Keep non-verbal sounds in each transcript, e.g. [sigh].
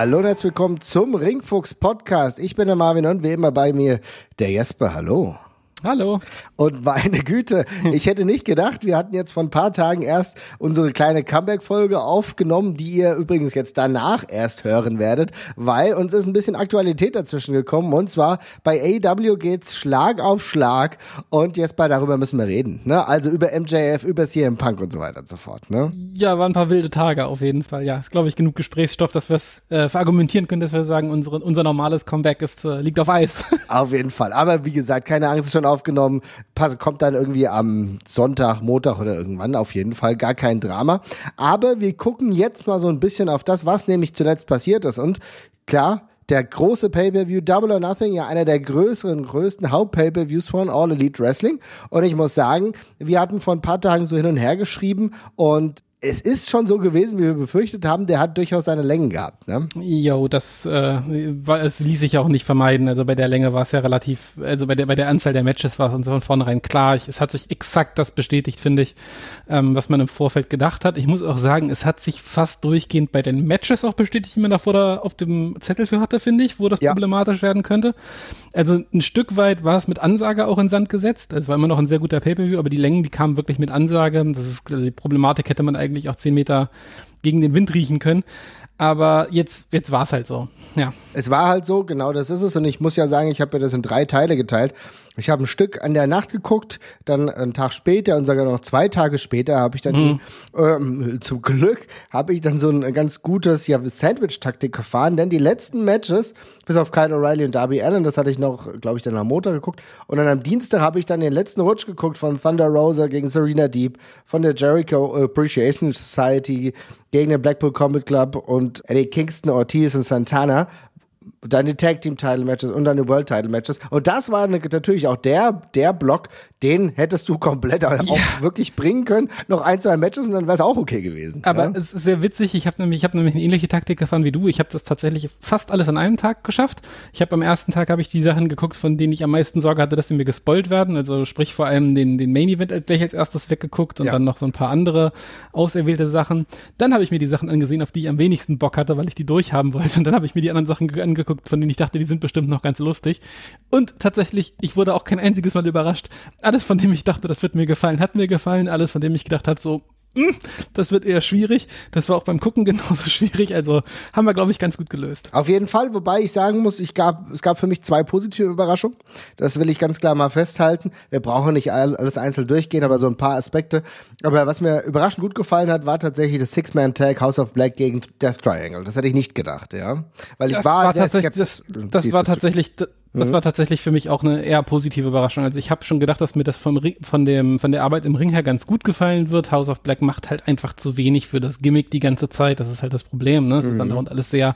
Hallo und herzlich willkommen zum Ringfuchs Podcast. Ich bin der Marvin und wie immer bei mir der Jesper. Hallo. Hallo. Und meine Güte, ich hätte nicht gedacht, wir hatten jetzt vor ein paar Tagen erst unsere kleine Comeback-Folge aufgenommen, die ihr übrigens jetzt danach erst hören werdet, weil uns ist ein bisschen Aktualität dazwischen gekommen. Und zwar bei AW geht's Schlag auf Schlag. Und jetzt bei darüber müssen wir reden. Ne? Also über MJF, über CM Punk und so weiter und so fort. Ne? Ja, waren ein paar wilde Tage auf jeden Fall. Ja, ist, glaube ich, genug Gesprächsstoff, dass wir es äh, verargumentieren können, dass wir sagen, unsere, unser normales Comeback ist, äh, liegt auf Eis. [laughs] Auf jeden Fall. Aber wie gesagt, keine Angst, ist schon aufgenommen. Pass, kommt dann irgendwie am Sonntag, Montag oder irgendwann auf jeden Fall. Gar kein Drama. Aber wir gucken jetzt mal so ein bisschen auf das, was nämlich zuletzt passiert ist. Und klar, der große Pay-Per-View Double or Nothing, ja einer der größeren, größten Haupt-Pay-Per-Views von All Elite Wrestling. Und ich muss sagen, wir hatten vor ein paar Tagen so hin und her geschrieben und es ist schon so gewesen, wie wir befürchtet haben, der hat durchaus seine Längen gehabt. Ne? Jo, das äh, war, es ließ sich auch nicht vermeiden. Also bei der Länge war es ja relativ, also bei der bei der Anzahl der Matches war es uns von vornherein klar. Ich, es hat sich exakt das bestätigt, finde ich, ähm, was man im Vorfeld gedacht hat. Ich muss auch sagen, es hat sich fast durchgehend bei den Matches auch bestätigt, die man davor da auf dem Zettel für hatte, finde ich, wo das ja. problematisch werden könnte. Also ein Stück weit war es mit Ansage auch in Sand gesetzt. Es war immer noch ein sehr guter Pay-per-View, aber die Längen, die kamen wirklich mit Ansage. Das ist also die Problematik hätte man eigentlich eigentlich auch zehn Meter gegen den Wind riechen können. Aber jetzt, jetzt war es halt so. Ja. Es war halt so, genau das ist es. Und ich muss ja sagen, ich habe mir das in drei Teile geteilt. Ich habe ein Stück an der Nacht geguckt, dann einen Tag später und sogar noch zwei Tage später habe ich dann mhm. die, ähm, zum Glück habe ich dann so ein ganz gutes ja, Sandwich-Taktik gefahren, denn die letzten Matches, bis auf Kyle O'Reilly und Darby Allen, das hatte ich noch, glaube ich, dann am Montag geguckt. Und dann am Dienstag habe ich dann den letzten Rutsch geguckt von Thunder Rosa gegen Serena Deep, von der Jericho Appreciation Society gegen den Blackpool Combat Club und Eddie Kingston, Ortiz und Santana die Tag Team Title Matches und die World Title Matches. Und das war natürlich auch der, der Block, den hättest du komplett [laughs] auch ja. wirklich bringen können. Noch ein, zwei Matches und dann wäre es auch okay gewesen. Aber ja? es ist sehr witzig. Ich habe nämlich, ich habe nämlich eine ähnliche Taktik gefahren wie du. Ich habe das tatsächlich fast alles an einem Tag geschafft. Ich habe am ersten Tag habe ich die Sachen geguckt, von denen ich am meisten Sorge hatte, dass sie mir gespoilt werden. Also sprich vor allem den, den Main Event gleich als erstes weggeguckt und ja. dann noch so ein paar andere auserwählte Sachen. Dann habe ich mir die Sachen angesehen, auf die ich am wenigsten Bock hatte, weil ich die durchhaben wollte. Und dann habe ich mir die anderen Sachen angeguckt, von denen ich dachte, die sind bestimmt noch ganz lustig. Und tatsächlich, ich wurde auch kein einziges Mal überrascht. Alles, von dem ich dachte, das wird mir gefallen, hat mir gefallen. Alles, von dem ich gedacht habe, so, das wird eher schwierig. Das war auch beim Gucken [laughs] genauso schwierig. Also haben wir, glaube ich, ganz gut gelöst. Auf jeden Fall, wobei ich sagen muss, ich gab, es gab für mich zwei positive Überraschungen. Das will ich ganz klar mal festhalten. Wir brauchen nicht alles einzeln durchgehen, aber so ein paar Aspekte. Aber was mir überraschend gut gefallen hat, war tatsächlich das Six-Man-Tag House of Black gegen Death Triangle. Das hätte ich nicht gedacht, ja. Weil ich das war, war tatsächlich, das, das war tatsächlich das mhm. war tatsächlich für mich auch eine eher positive Überraschung. Also ich habe schon gedacht, dass mir das vom Ring, von dem von der Arbeit im Ring her ganz gut gefallen wird. House of Black macht halt einfach zu wenig für das Gimmick die ganze Zeit. Das ist halt das Problem. Ne? Es mhm. ist dann dauernd alles sehr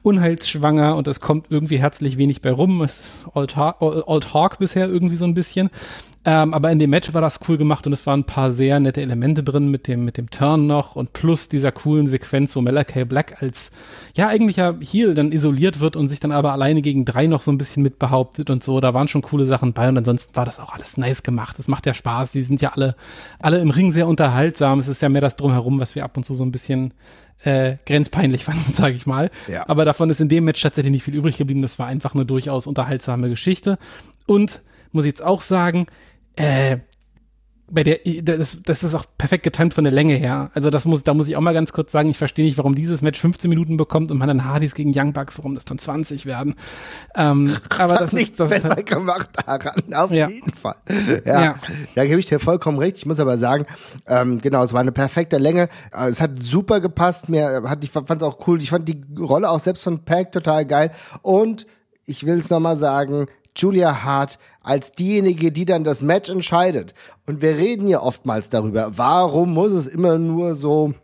unheilsschwanger und es kommt irgendwie herzlich wenig bei rum. Es ist Old, Old Hawk bisher irgendwie so ein bisschen. Ähm, aber in dem Match war das cool gemacht und es waren ein paar sehr nette Elemente drin mit dem, mit dem Turn noch und plus dieser coolen Sequenz, wo Malachi Black als, ja, eigentlicher Heel dann isoliert wird und sich dann aber alleine gegen drei noch so ein bisschen mit behauptet und so. Da waren schon coole Sachen bei und ansonsten war das auch alles nice gemacht. Es macht ja Spaß. Die sind ja alle, alle im Ring sehr unterhaltsam. Es ist ja mehr das Drumherum, was wir ab und zu so ein bisschen äh, grenzpeinlich [laughs] fanden, sage ich mal. Ja. Aber davon ist in dem Match tatsächlich nicht viel übrig geblieben. Das war einfach eine durchaus unterhaltsame Geschichte. Und muss ich jetzt auch sagen, äh, bei der, das, das ist auch perfekt getimt von der Länge her. Also das muss, da muss ich auch mal ganz kurz sagen, ich verstehe nicht, warum dieses Match 15 Minuten bekommt und man dann Hardys gegen Young Bucks, warum das dann 20 werden. Ähm, [laughs] aber das nichts ist, das besser ist, gemacht daran, auf ja. jeden Fall. Ja, ja. ja gebe ich dir vollkommen recht. Ich muss aber sagen, ähm, genau, es war eine perfekte Länge. Äh, es hat super gepasst. Mir hat, ich fand es auch cool. Ich fand die Rolle auch selbst von Pack total geil. Und ich will es nochmal sagen, Julia Hart als diejenige, die dann das Match entscheidet. Und wir reden ja oftmals darüber, warum muss es immer nur so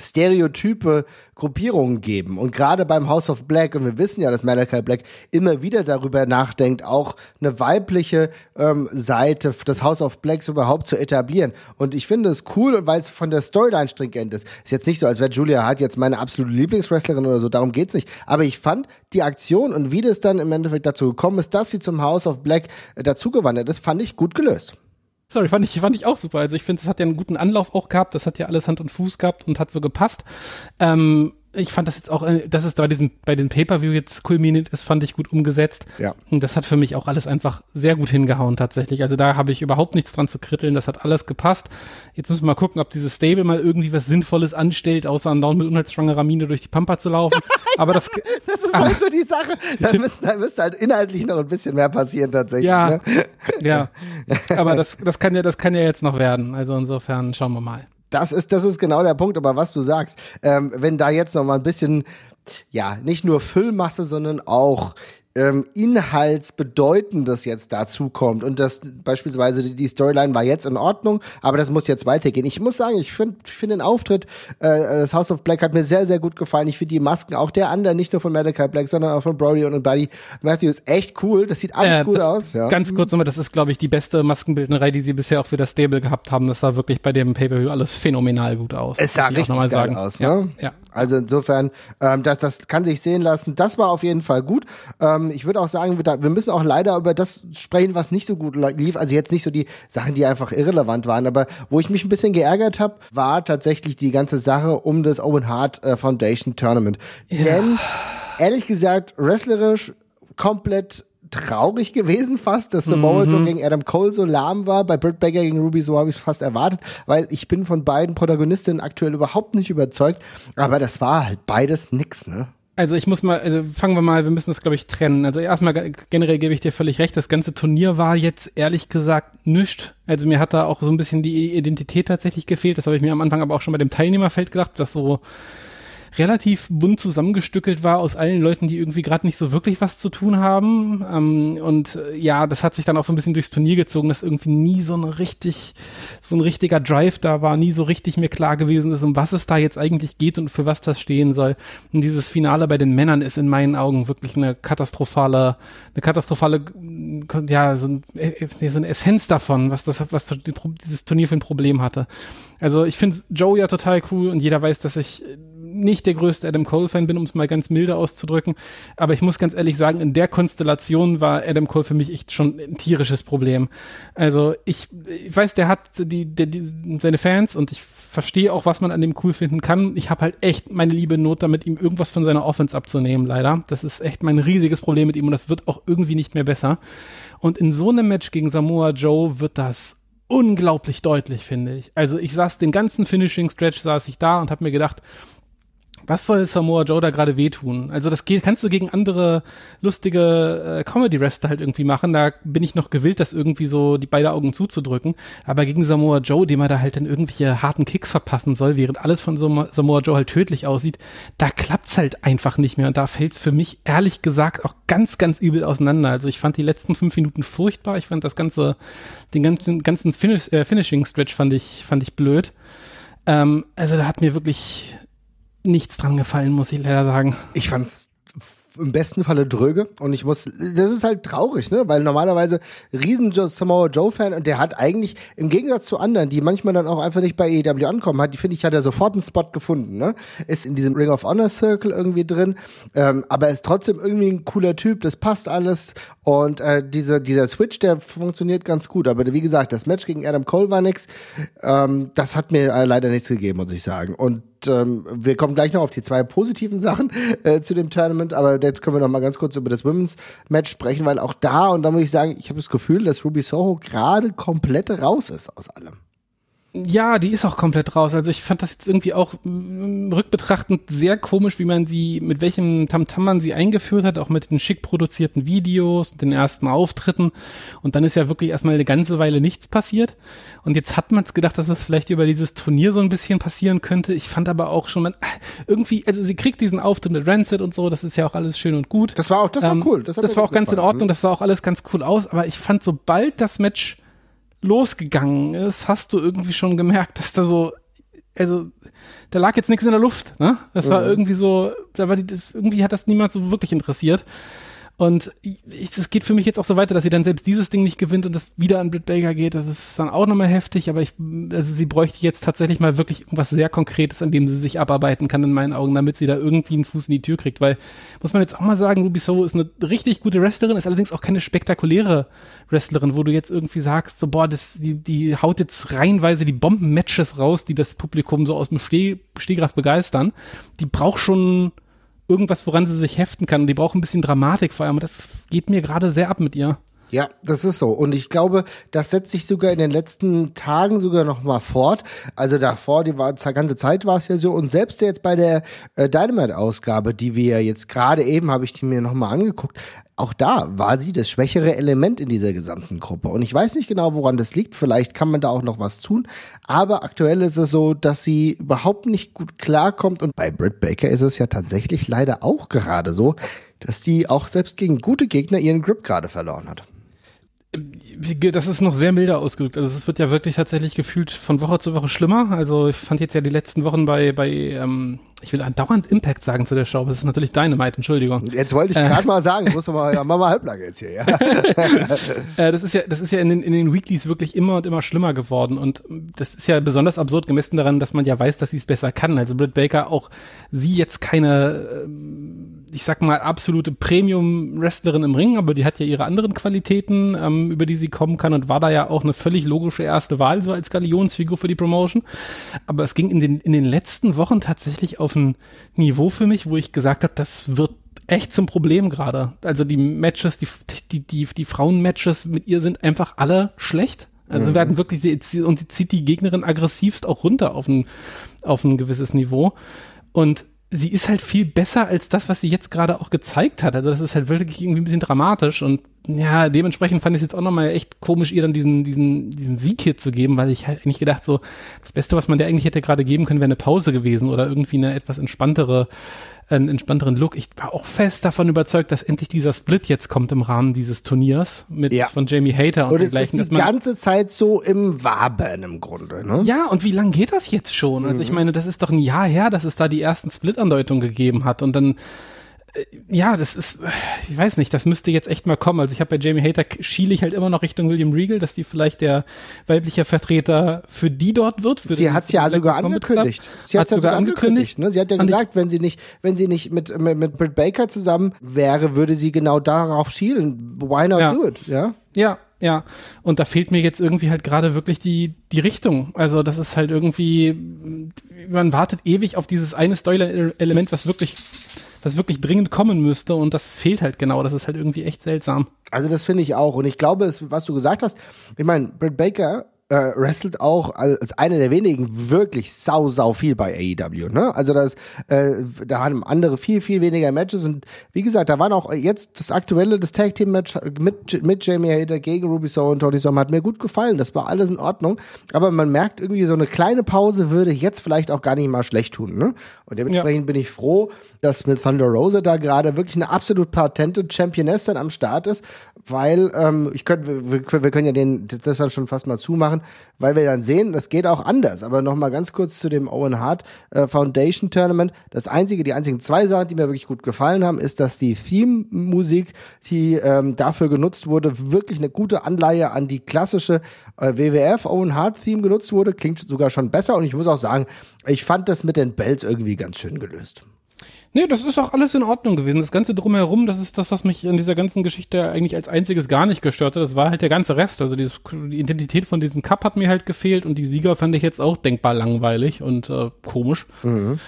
stereotype Gruppierungen geben. Und gerade beim House of Black, und wir wissen ja, dass Malachi Black immer wieder darüber nachdenkt, auch eine weibliche ähm, Seite des House of Blacks überhaupt zu etablieren. Und ich finde es cool, weil es von der Storyline stringent ist. Ist jetzt nicht so, als wäre Julia Hart jetzt meine absolute Lieblingswrestlerin oder so, darum geht's nicht. Aber ich fand die Aktion und wie das dann im Endeffekt dazu gekommen ist, dass sie zum House of Black äh, dazugewandert ist, fand ich gut gelöst. Sorry, fand ich, fand ich auch super. Also ich finde, es hat ja einen guten Anlauf auch gehabt. Das hat ja alles Hand und Fuß gehabt und hat so gepasst. Ähm, ich fand das jetzt auch, äh, dass es bei diesem, bei den Pay-Per-View jetzt kulminiert ist, fand ich gut umgesetzt. Ja. Und das hat für mich auch alles einfach sehr gut hingehauen tatsächlich. Also da habe ich überhaupt nichts dran zu kritteln. Das hat alles gepasst. Jetzt müssen wir mal gucken, ob dieses Stable mal irgendwie was Sinnvolles anstellt, außer andauernd mit unheilsschwangerer Mine durch die Pampa zu laufen. [laughs] Aber das, das ist halt so die Sache. Da [laughs] müsste, da müsste halt inhaltlich noch ein bisschen mehr passieren tatsächlich. Ja, ne? ja. [laughs] Aber das, das kann ja, das kann ja jetzt noch werden. Also insofern schauen wir mal. Das ist, das ist genau der Punkt, aber was du sagst, ähm, wenn da jetzt noch mal ein bisschen, ja, nicht nur Füllmasse, sondern auch ähm, Inhaltsbedeutendes jetzt dazu kommt und das beispielsweise die, Storyline war jetzt in Ordnung, aber das muss jetzt weitergehen. Ich muss sagen, ich finde find den Auftritt, äh, das House of Black hat mir sehr, sehr gut gefallen. Ich finde die Masken auch der anderen, nicht nur von Malachi Black, sondern auch von Brody und Buddy Matthews echt cool. Das sieht alles äh, gut aus. Ja. Ganz kurz nochmal, das ist, glaube ich, die beste Maskenbildnerei, die sie bisher auch für das Stable gehabt haben. Das sah wirklich bei dem Pay-Per-View alles phänomenal gut aus. Es sah richtig geil sagen. aus. Ja, ne? ja. Also insofern, ähm, das, das kann sich sehen lassen. Das war auf jeden Fall gut. Ähm, ich würde auch sagen, wir, wir müssen auch leider über das sprechen, was nicht so gut lief. Also jetzt nicht so die Sachen, die einfach irrelevant waren, aber wo ich mich ein bisschen geärgert habe, war tatsächlich die ganze Sache um das Owen Hart äh, Foundation Tournament. Ja. Denn ehrlich gesagt, wrestlerisch komplett traurig gewesen fast, dass Samoa mhm. Joe gegen Adam Cole so lahm war. Bei Britt Baker gegen Ruby so habe ich fast erwartet, weil ich bin von beiden Protagonistinnen aktuell überhaupt nicht überzeugt. Aber das war halt beides nix, ne? Also ich muss mal, also fangen wir mal, wir müssen das glaube ich trennen. Also erstmal generell gebe ich dir völlig recht, das ganze Turnier war jetzt ehrlich gesagt nischt. Also mir hat da auch so ein bisschen die Identität tatsächlich gefehlt. Das habe ich mir am Anfang aber auch schon bei dem Teilnehmerfeld gedacht, dass so relativ bunt zusammengestückelt war aus allen Leuten, die irgendwie gerade nicht so wirklich was zu tun haben. Ähm, und äh, ja, das hat sich dann auch so ein bisschen durchs Turnier gezogen, dass irgendwie nie so ein richtig, so ein richtiger Drive da war, nie so richtig mir klar gewesen ist, um was es da jetzt eigentlich geht und für was das stehen soll. Und dieses Finale bei den Männern ist in meinen Augen wirklich eine katastrophale, eine katastrophale, ja, so, ein, äh, so eine Essenz davon, was das, was dieses Turnier für ein Problem hatte. Also ich finde Joe ja total cool und jeder weiß, dass ich nicht der größte Adam Cole-Fan bin, um es mal ganz milde auszudrücken. Aber ich muss ganz ehrlich sagen, in der Konstellation war Adam Cole für mich echt schon ein tierisches Problem. Also ich, ich weiß, der hat die, der, die, seine Fans und ich verstehe auch, was man an dem cool finden kann. Ich habe halt echt meine liebe Not damit, ihm irgendwas von seiner Offense abzunehmen, leider. Das ist echt mein riesiges Problem mit ihm und das wird auch irgendwie nicht mehr besser. Und in so einem Match gegen Samoa Joe wird das unglaublich deutlich, finde ich. Also ich saß den ganzen Finishing Stretch saß ich da und habe mir gedacht, was soll Samoa Joe da gerade wehtun? Also das geht, kannst du gegen andere lustige äh, Comedy-Wrestler halt irgendwie machen. Da bin ich noch gewillt, das irgendwie so die beide Augen zuzudrücken. Aber gegen Samoa Joe, dem er da halt dann irgendwelche harten Kicks verpassen soll, während alles von Samoa Joe halt tödlich aussieht, da klappt's halt einfach nicht mehr. Und da fällt's für mich ehrlich gesagt auch ganz, ganz übel auseinander. Also ich fand die letzten fünf Minuten furchtbar. Ich fand das ganze, den ganzen, ganzen Finish, äh, Finishing-Stretch fand ich, fand ich blöd. Ähm, also da hat mir wirklich nichts dran gefallen, muss ich leider sagen. Ich fand's im besten Falle dröge und ich muss, das ist halt traurig, ne, weil normalerweise riesen Samoa Joe Fan und der hat eigentlich im Gegensatz zu anderen, die manchmal dann auch einfach nicht bei AEW ankommen, hat, die finde ich, hat er sofort einen Spot gefunden, ne, ist in diesem Ring of Honor Circle irgendwie drin, ähm, aber ist trotzdem irgendwie ein cooler Typ, das passt alles und äh, diese, dieser Switch, der funktioniert ganz gut, aber wie gesagt, das Match gegen Adam Cole war nix, ähm, das hat mir äh, leider nichts gegeben, muss ich sagen und ähm, wir kommen gleich noch auf die zwei positiven [laughs] Sachen äh, zu dem Tournament, aber jetzt können wir noch mal ganz kurz über das Women's Match sprechen, weil auch da, und da muss ich sagen, ich habe das Gefühl, dass Ruby Soho gerade komplett raus ist aus allem. Ja, die ist auch komplett raus. Also ich fand das jetzt irgendwie auch rückbetrachtend sehr komisch, wie man sie, mit welchem Tamtam man sie eingeführt hat, auch mit den schick produzierten Videos, den ersten Auftritten. Und dann ist ja wirklich erstmal eine ganze Weile nichts passiert. Und jetzt hat man es gedacht, dass es das vielleicht über dieses Turnier so ein bisschen passieren könnte. Ich fand aber auch schon, man, irgendwie, also sie kriegt diesen Auftritt mit Rancid und so, das ist ja auch alles schön und gut. Das war auch, das war ähm, cool. Das, das war auch ganz gefallen. in Ordnung, das sah auch alles ganz cool aus. Aber ich fand, sobald das Match losgegangen ist, hast du irgendwie schon gemerkt, dass da so also da lag jetzt nichts in der Luft, ne? Das war mhm. irgendwie so, da war die, irgendwie hat das niemand so wirklich interessiert. Und es geht für mich jetzt auch so weiter, dass sie dann selbst dieses Ding nicht gewinnt und das wieder an Britt Baker geht. Das ist dann auch nochmal heftig, aber ich, also sie bräuchte jetzt tatsächlich mal wirklich irgendwas sehr Konkretes, an dem sie sich abarbeiten kann in meinen Augen, damit sie da irgendwie einen Fuß in die Tür kriegt. Weil, muss man jetzt auch mal sagen, Ruby Soho ist eine richtig gute Wrestlerin, ist allerdings auch keine spektakuläre Wrestlerin, wo du jetzt irgendwie sagst, so, boah, das, die, die haut jetzt reihenweise die Bomben-Matches raus, die das Publikum so aus dem Steh, Stehgreif begeistern. Die braucht schon, irgendwas, woran sie sich heften kann. Die braucht ein bisschen Dramatik vor allem. Das geht mir gerade sehr ab mit ihr. Ja, das ist so. Und ich glaube, das setzt sich sogar in den letzten Tagen sogar noch mal fort. Also davor, die war, ganze Zeit war es ja so. Und selbst jetzt bei der äh, Dynamite-Ausgabe, die wir jetzt gerade eben, habe ich die mir noch mal angeguckt, auch da war sie das schwächere Element in dieser gesamten Gruppe. Und ich weiß nicht genau, woran das liegt. Vielleicht kann man da auch noch was tun. Aber aktuell ist es so, dass sie überhaupt nicht gut klarkommt. Und bei Britt Baker ist es ja tatsächlich leider auch gerade so, dass die auch selbst gegen gute Gegner ihren Grip gerade verloren hat. Das ist noch sehr milder ausgedrückt. Also es wird ja wirklich tatsächlich gefühlt von Woche zu Woche schlimmer. Also ich fand jetzt ja die letzten Wochen bei, bei ähm, ich will andauernd Impact sagen zu der Show, aber das ist natürlich Dynamite, Entschuldigung. Jetzt wollte ich gerade äh. mal sagen, muss mal, ja, mach mal halblang jetzt hier, ja. [laughs] äh, das ist ja, das ist ja in den, in den Weeklies wirklich immer und immer schlimmer geworden und das ist ja besonders absurd gemessen daran, dass man ja weiß, dass sie es besser kann. Also Britt Baker auch sie jetzt keine, ähm, ich sag mal, absolute Premium-Wrestlerin im Ring, aber die hat ja ihre anderen Qualitäten, ähm, über die sie kommen kann und war da ja auch eine völlig logische erste Wahl, so als Galionsfigur für die Promotion. Aber es ging in den, in den letzten Wochen tatsächlich auf ein Niveau für mich, wo ich gesagt habe, das wird echt zum Problem gerade. Also die Matches, die, die, die, die Frauen-Matches mit ihr sind einfach alle schlecht. Also mhm. werden wirklich, sie, und sie zieht die Gegnerin aggressivst auch runter auf ein, auf ein gewisses Niveau. Und sie ist halt viel besser als das, was sie jetzt gerade auch gezeigt hat. Also das ist halt wirklich irgendwie ein bisschen dramatisch und ja, dementsprechend fand ich es jetzt auch nochmal echt komisch, ihr dann diesen, diesen, diesen Sieg hier zu geben, weil ich halt eigentlich gedacht, so, das Beste, was man der eigentlich hätte gerade geben können, wäre eine Pause gewesen oder irgendwie eine etwas entspanntere einen entspannteren Look. Ich war auch fest davon überzeugt, dass endlich dieser Split jetzt kommt im Rahmen dieses Turniers mit ja. von Jamie Hater und, und es ist die ganze Zeit so im Waben im Grunde. Ne? Ja, und wie lange geht das jetzt schon? Also ich mhm. meine, das ist doch ein Jahr her, dass es da die ersten Split-Andeutungen gegeben hat und dann ja, das ist, ich weiß nicht, das müsste jetzt echt mal kommen. Also ich habe bei Jamie Hater schiele ich halt immer noch Richtung William Regal, dass die vielleicht der weibliche Vertreter für die dort wird. sie hat es ja sogar angekündigt. Sie hat es ja sogar angekündigt. Ne? Sie hat ja gesagt, wenn sie nicht, wenn sie nicht mit, mit, mit Britt Baker zusammen wäre, würde sie genau darauf schielen. Why not ja. do it? Ja. Ja, ja. Und da fehlt mir jetzt irgendwie halt gerade wirklich die, die Richtung. Also das ist halt irgendwie, man wartet ewig auf dieses eine Storyline-Element, was wirklich das wirklich dringend kommen müsste und das fehlt halt genau. Das ist halt irgendwie echt seltsam. Also das finde ich auch. Und ich glaube, es, was du gesagt hast, ich meine, Britt Baker äh, wrestelt auch als eine der wenigen wirklich sau, sau viel bei AEW. Ne? Also das, äh, da haben andere viel, viel weniger Matches und wie gesagt, da waren auch jetzt das aktuelle, das Tag Team Match mit, mit Jamie Hader gegen Ruby Soho und Tony Storm hat mir gut gefallen. Das war alles in Ordnung. Aber man merkt irgendwie, so eine kleine Pause würde jetzt vielleicht auch gar nicht mal schlecht tun. Ne? Und dementsprechend ja. bin ich froh, dass mit Thunder Rosa da gerade wirklich eine absolut patente Championess dann am Start ist, weil ähm, ich könnte, wir, wir können ja den, das dann schon fast mal zumachen machen, weil wir dann sehen, das geht auch anders. Aber nochmal ganz kurz zu dem Owen Hart äh, Foundation Tournament. Das einzige, die einzigen zwei Sachen, die mir wirklich gut gefallen haben, ist, dass die Theme-Musik, die ähm, dafür genutzt wurde, wirklich eine gute Anleihe an die klassische äh, WWF Owen Hart Theme genutzt wurde. Klingt sogar schon besser. Und ich muss auch sagen, ich fand das mit den Bells irgendwie ganz schön gelöst. Nee, das ist auch alles in Ordnung gewesen. Das Ganze drumherum, das ist das, was mich in dieser ganzen Geschichte eigentlich als einziges gar nicht gestört hat. Das war halt der ganze Rest. Also dieses, die Identität von diesem Cup hat mir halt gefehlt und die Sieger fand ich jetzt auch denkbar langweilig und äh, komisch. Mhm.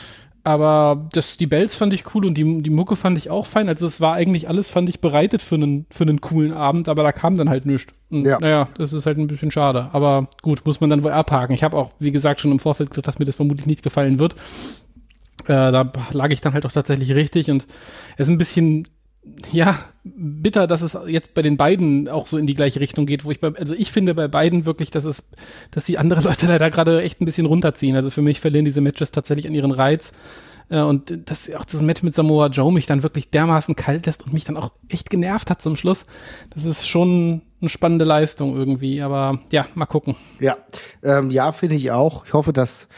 Aber das, die Bells fand ich cool und die, die Mucke fand ich auch fein. Also es war eigentlich alles, fand ich, bereitet für einen, für einen coolen Abend, aber da kam dann halt nichts. Und, ja. Naja, das ist halt ein bisschen schade. Aber gut, muss man dann wohl abhaken. Ich habe auch, wie gesagt, schon im Vorfeld gesagt, dass mir das vermutlich nicht gefallen wird. Äh, da lag ich dann halt auch tatsächlich richtig und es ist ein bisschen ja, bitter, dass es jetzt bei den beiden auch so in die gleiche Richtung geht, wo ich bei, also ich finde bei beiden wirklich, dass es, dass die andere [laughs] Leute leider gerade echt ein bisschen runterziehen. Also für mich verlieren diese Matches tatsächlich an ihren Reiz. Äh, und dass auch das Match mit Samoa Joe mich dann wirklich dermaßen kalt lässt und mich dann auch echt genervt hat zum Schluss. Das ist schon eine spannende Leistung irgendwie, aber ja, mal gucken. Ja, ähm, ja, finde ich auch. Ich hoffe, dass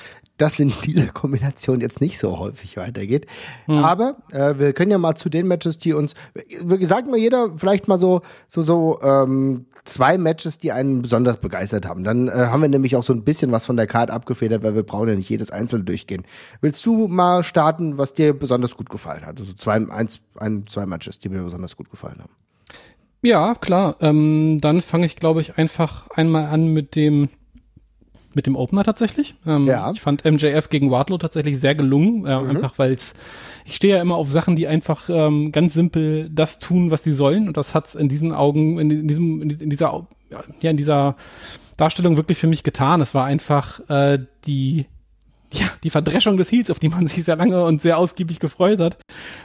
das in dieser Kombination jetzt nicht so häufig weitergeht. Hm. Aber äh, wir können ja mal zu den Matches, die uns, wie gesagt, mal jeder vielleicht mal so so so ähm, zwei Matches, die einen besonders begeistert haben. Dann äh, haben wir nämlich auch so ein bisschen was von der Card abgefedert, weil wir brauchen ja nicht jedes einzeln durchgehen. Willst du mal starten, was dir besonders gut gefallen hat? Also zwei, eins, ein, zwei Matches, die mir besonders gut gefallen haben. Ja, klar. Ähm, dann fange ich, glaube ich, einfach einmal an mit dem mit dem Opener tatsächlich. Ähm, ja. Ich fand MJF gegen Wardlow tatsächlich sehr gelungen, äh, mhm. einfach weil es ich stehe ja immer auf Sachen, die einfach ähm, ganz simpel das tun, was sie sollen und das hat's in diesen Augen, in, diesem, in dieser, ja, in dieser Darstellung wirklich für mich getan. Es war einfach äh, die ja, die Verdreschung des Heats, auf die man sich sehr lange und sehr ausgiebig gefreut hat.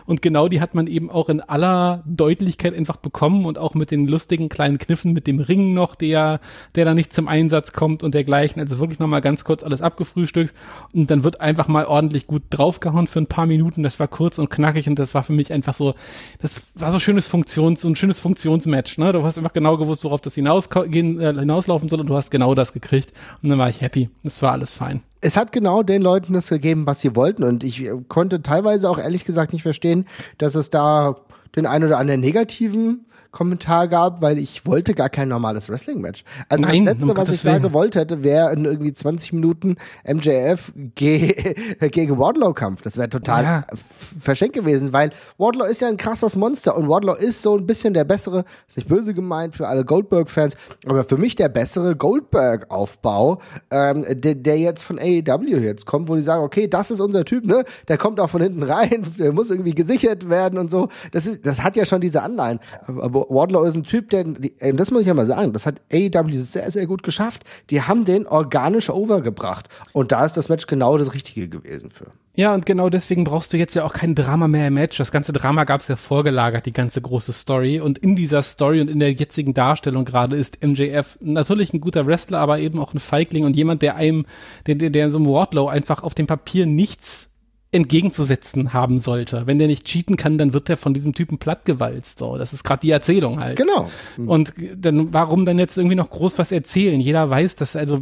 Und genau die hat man eben auch in aller Deutlichkeit einfach bekommen und auch mit den lustigen kleinen Kniffen mit dem Ring noch, der, der da nicht zum Einsatz kommt und dergleichen. Also wirklich nochmal ganz kurz alles abgefrühstückt und dann wird einfach mal ordentlich gut draufgehauen für ein paar Minuten. Das war kurz und knackig und das war für mich einfach so, das war so schönes Funktions, so ein schönes Funktionsmatch, ne? Du hast einfach genau gewusst, worauf das hinausgehen, äh, hinauslaufen soll und du hast genau das gekriegt. Und dann war ich happy. Das war alles fein es hat genau den Leuten das gegeben, was sie wollten. Und ich konnte teilweise auch ehrlich gesagt nicht verstehen, dass es da den ein oder anderen negativen Kommentar gab, weil ich wollte gar kein normales Wrestling-Match. Also Nein, das Letzte, was ich da gewollt hätte, wäre in irgendwie 20 Minuten MJF ge [laughs] gegen Wardlow-Kampf. Das wäre total ja. verschenkt gewesen, weil Wardlow ist ja ein krasses Monster und Wardlow ist so ein bisschen der bessere, ist nicht böse gemeint für alle Goldberg-Fans, aber für mich der bessere Goldberg-Aufbau, ähm, der, der jetzt von AEW jetzt kommt, wo die sagen, okay, das ist unser Typ, ne? Der kommt auch von hinten rein, [laughs] der muss irgendwie gesichert werden und so. Das ist, das hat ja schon diese Anleihen. Aber Wardlow ist ein Typ, der, äh, das muss ich ja mal sagen, das hat AEW sehr, sehr gut geschafft. Die haben den organisch overgebracht. Und da ist das Match genau das Richtige gewesen für. Ja, und genau deswegen brauchst du jetzt ja auch kein Drama mehr im Match. Das ganze Drama gab es ja vorgelagert, die ganze große Story. Und in dieser Story und in der jetzigen Darstellung gerade ist MJF natürlich ein guter Wrestler, aber eben auch ein Feigling und jemand, der einem, der, der, der so einem Wardlow einfach auf dem Papier nichts entgegenzusetzen haben sollte. Wenn der nicht cheaten kann, dann wird der von diesem Typen plattgewalzt. So, das ist gerade die Erzählung halt. Genau. Und dann warum dann jetzt irgendwie noch groß was erzählen? Jeder weiß, dass also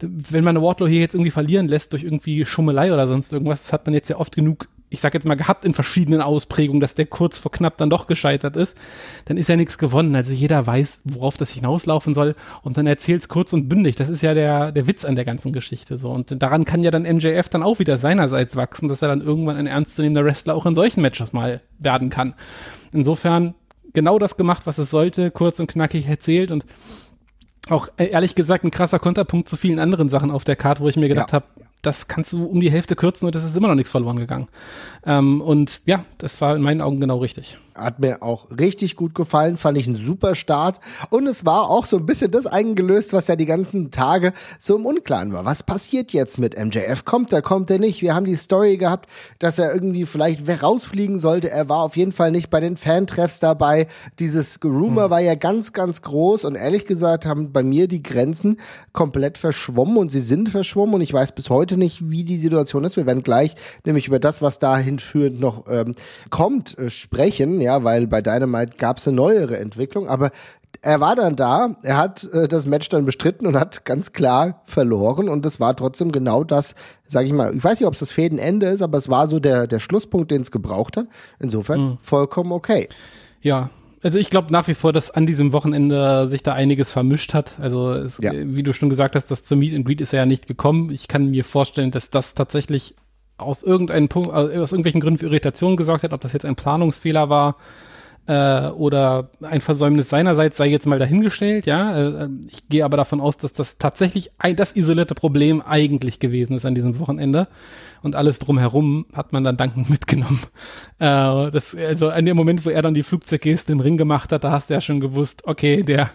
wenn man eine Wardlow hier jetzt irgendwie verlieren lässt durch irgendwie Schummelei oder sonst irgendwas, das hat man jetzt ja oft genug ich sag jetzt mal, gehabt in verschiedenen Ausprägungen, dass der kurz vor knapp dann doch gescheitert ist, dann ist ja nichts gewonnen. Also jeder weiß, worauf das hinauslaufen soll und dann erzählt's kurz und bündig. Das ist ja der, der Witz an der ganzen Geschichte so. Und daran kann ja dann MJF dann auch wieder seinerseits wachsen, dass er dann irgendwann ein ernstzunehmender Wrestler auch in solchen Matches mal werden kann. Insofern genau das gemacht, was es sollte, kurz und knackig erzählt und auch äh, ehrlich gesagt ein krasser Konterpunkt zu vielen anderen Sachen auf der Karte, wo ich mir gedacht ja. habe, das kannst du um die Hälfte kürzen und das ist immer noch nichts verloren gegangen. Ähm, und ja, das war in meinen Augen genau richtig. Hat mir auch richtig gut gefallen, fand ich ein super Start. Und es war auch so ein bisschen das eingelöst, was ja die ganzen Tage so im Unklaren war. Was passiert jetzt mit MJF? Kommt er, kommt er nicht? Wir haben die Story gehabt, dass er irgendwie vielleicht rausfliegen sollte. Er war auf jeden Fall nicht bei den Fantreffs dabei. Dieses Rumor hm. war ja ganz, ganz groß und ehrlich gesagt haben bei mir die Grenzen komplett verschwommen und sie sind verschwommen und ich weiß bis heute nicht, wie die Situation ist. Wir werden gleich nämlich über das, was dahin führend noch ähm, kommt, äh, sprechen ja, weil bei Dynamite gab es eine neuere Entwicklung, aber er war dann da, er hat äh, das Match dann bestritten und hat ganz klar verloren und es war trotzdem genau das, sage ich mal, ich weiß nicht, ob es das Fädenende ist, aber es war so der, der Schlusspunkt, den es gebraucht hat. Insofern mhm. vollkommen okay. Ja, also ich glaube nach wie vor, dass an diesem Wochenende sich da einiges vermischt hat. Also es, ja. wie du schon gesagt hast, das zum Meet and Greet ist ja nicht gekommen. Ich kann mir vorstellen, dass das tatsächlich aus irgendeinem Punkt, äh, aus irgendwelchen Gründen für Irritation gesorgt hat, ob das jetzt ein Planungsfehler war äh, oder ein Versäumnis seinerseits sei jetzt mal dahingestellt, ja. Äh, ich gehe aber davon aus, dass das tatsächlich ein, das isolierte Problem eigentlich gewesen ist an diesem Wochenende und alles drumherum hat man dann dankend [laughs] mitgenommen. Äh, das, also in dem Moment, wo er dann die Flugzeuggeste im Ring gemacht hat, da hast du ja schon gewusst, okay, der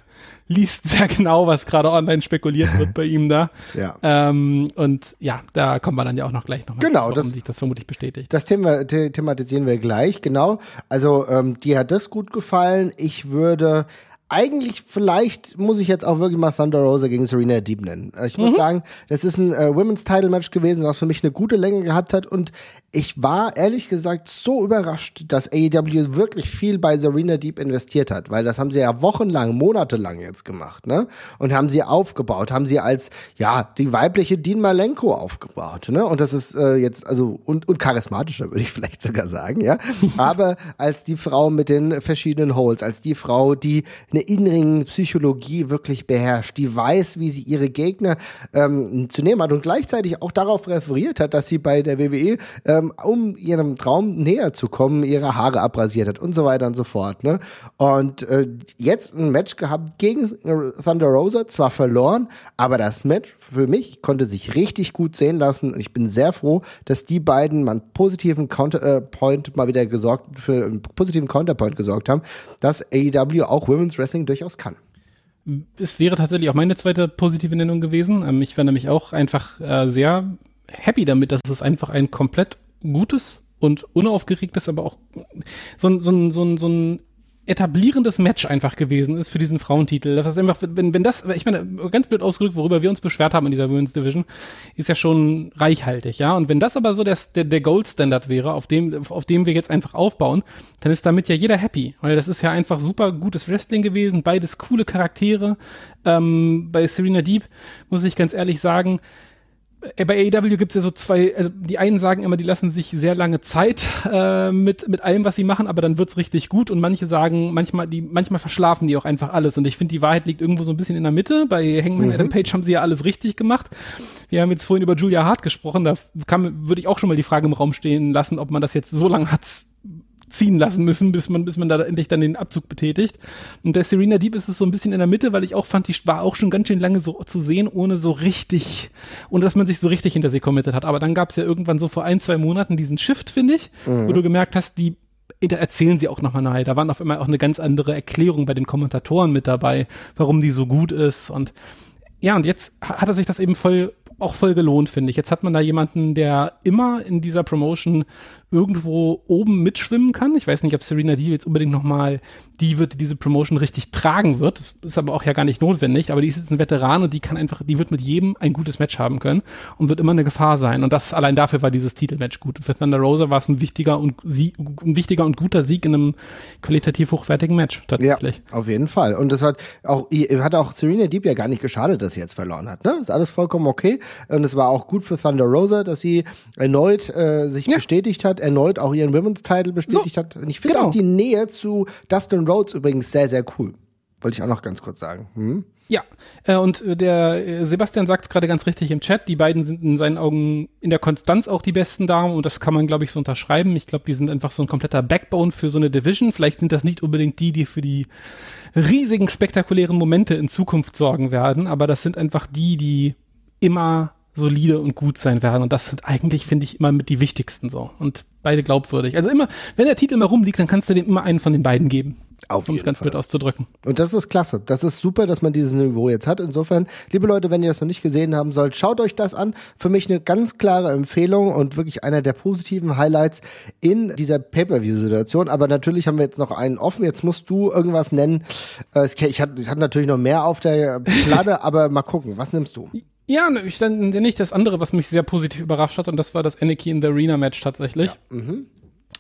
liest sehr genau, was gerade online spekuliert wird bei ihm da. [laughs] ja. Ähm, und ja, da kommen wir dann ja auch noch gleich nochmal, genau, warum das, sich das vermutlich bestätigt. Das Thema thematisieren wir gleich, genau. Also ähm, dir hat das gut gefallen. Ich würde eigentlich, vielleicht muss ich jetzt auch wirklich mal Thunder Rosa gegen Serena Deep nennen. Ich muss mhm. sagen, das ist ein äh, Women's Title Match gewesen, was für mich eine gute Länge gehabt hat und ich war ehrlich gesagt so überrascht, dass AEW wirklich viel bei Serena Deep investiert hat, weil das haben sie ja wochenlang, monatelang jetzt gemacht, ne? Und haben sie aufgebaut, haben sie als ja die weibliche Dean Malenko aufgebaut, ne? Und das ist äh, jetzt also und und charismatischer würde ich [laughs] vielleicht sogar sagen, ja. Aber als die Frau mit den verschiedenen Holes, als die Frau, die eine inneren Psychologie wirklich beherrscht, die weiß, wie sie ihre Gegner ähm, zu nehmen hat und gleichzeitig auch darauf referiert hat, dass sie bei der WWE äh, ähm, um ihrem Traum näher zu kommen, ihre Haare abrasiert hat und so weiter und so fort. Ne? Und äh, jetzt ein Match gehabt gegen äh, Thunder Rosa, zwar verloren, aber das Match für mich konnte sich richtig gut sehen lassen. Und ich bin sehr froh, dass die beiden mal einen positiven Counterpoint äh, mal wieder gesorgt, für einen positiven Counterpoint gesorgt haben, dass AEW auch Women's Wrestling durchaus kann es wäre tatsächlich auch meine zweite positive Nennung gewesen. Ähm, ich war nämlich auch einfach äh, sehr happy damit, dass es einfach ein komplett gutes und unaufgeregtes, aber auch so ein, so ein, so ein, so ein etablierendes Match einfach gewesen ist für diesen Frauentitel. Das ist einfach, wenn, wenn das, ich meine, ganz blöd ausgedrückt, worüber wir uns beschwert haben in dieser Women's Division, ist ja schon reichhaltig, ja. Und wenn das aber so der, der, der Gold Standard wäre, auf dem, auf dem wir jetzt einfach aufbauen, dann ist damit ja jeder happy. Weil das ist ja einfach super gutes Wrestling gewesen, beides coole Charaktere. Ähm, bei Serena Deep muss ich ganz ehrlich sagen, bei AEW gibt es ja so zwei, also die einen sagen immer, die lassen sich sehr lange Zeit äh, mit, mit allem, was sie machen, aber dann wird's richtig gut und manche sagen, manchmal, die, manchmal verschlafen die auch einfach alles und ich finde, die Wahrheit liegt irgendwo so ein bisschen in der Mitte. Bei Hangman mhm. Adam Page haben sie ja alles richtig gemacht. Wir haben jetzt vorhin über Julia Hart gesprochen, da kann, würde ich auch schon mal die Frage im Raum stehen lassen, ob man das jetzt so lange hat ziehen lassen müssen, bis man, bis man da endlich dann den Abzug betätigt. Und bei Serena Deep ist es so ein bisschen in der Mitte, weil ich auch fand, die war auch schon ganz schön lange so zu sehen, ohne so richtig, ohne dass man sich so richtig hinter sie committed hat. Aber dann gab es ja irgendwann so vor ein, zwei Monaten diesen Shift, finde ich, mhm. wo du gemerkt hast, die da erzählen sie auch nochmal nahe. Da waren auf einmal auch eine ganz andere Erklärung bei den Kommentatoren mit dabei, warum die so gut ist und ja, und jetzt hat er sich das eben voll auch voll gelohnt, finde ich. Jetzt hat man da jemanden, der immer in dieser Promotion irgendwo oben mitschwimmen kann. Ich weiß nicht, ob Serena Deeb jetzt unbedingt nochmal die wird, die diese Promotion richtig tragen wird. Das ist aber auch ja gar nicht notwendig. Aber die ist jetzt ein Veteran und die kann einfach, die wird mit jedem ein gutes Match haben können und wird immer eine Gefahr sein. Und das allein dafür war dieses Titelmatch gut. Und für Thunder Rosa war es ein wichtiger und Sieg, ein wichtiger und guter Sieg in einem qualitativ hochwertigen Match tatsächlich. Ja, auf jeden Fall. Und das hat auch, hat auch Serena Deeb ja gar nicht geschadet, dass sie jetzt verloren hat. Ne? Ist alles vollkommen okay. Und es war auch gut für Thunder Rosa, dass sie erneut äh, sich ja. bestätigt hat erneut auch ihren Women's Title bestätigt so, hat. Und ich finde genau. auch die Nähe zu Dustin Rhodes übrigens sehr, sehr cool. Wollte ich auch noch ganz kurz sagen. Hm? Ja, äh, und der äh, Sebastian sagt es gerade ganz richtig im Chat, die beiden sind in seinen Augen in der Konstanz auch die besten Damen und das kann man, glaube ich, so unterschreiben. Ich glaube, die sind einfach so ein kompletter Backbone für so eine Division. Vielleicht sind das nicht unbedingt die, die für die riesigen, spektakulären Momente in Zukunft sorgen werden, aber das sind einfach die, die immer solide und gut sein werden. Und das sind eigentlich, finde ich, immer mit die wichtigsten so. Und beide glaubwürdig. Also immer, wenn der Titel mal rumliegt, dann kannst du dem immer einen von den beiden geben. Auf um es ganz Fall. blöd auszudrücken. Und das ist klasse. Das ist super, dass man dieses Niveau jetzt hat. Insofern, liebe Leute, wenn ihr das noch nicht gesehen haben sollt, schaut euch das an. Für mich eine ganz klare Empfehlung und wirklich einer der positiven Highlights in dieser Pay-Per-View-Situation. Aber natürlich haben wir jetzt noch einen offen. Jetzt musst du irgendwas nennen. Äh, ich hatte, ich hatte natürlich noch mehr auf der Platte, [laughs] aber mal gucken. Was nimmst du? Ja, ne, ich dann nicht das andere, was mich sehr positiv überrascht hat, und das war das Anarchy in the Arena Match tatsächlich. Ja. Mhm.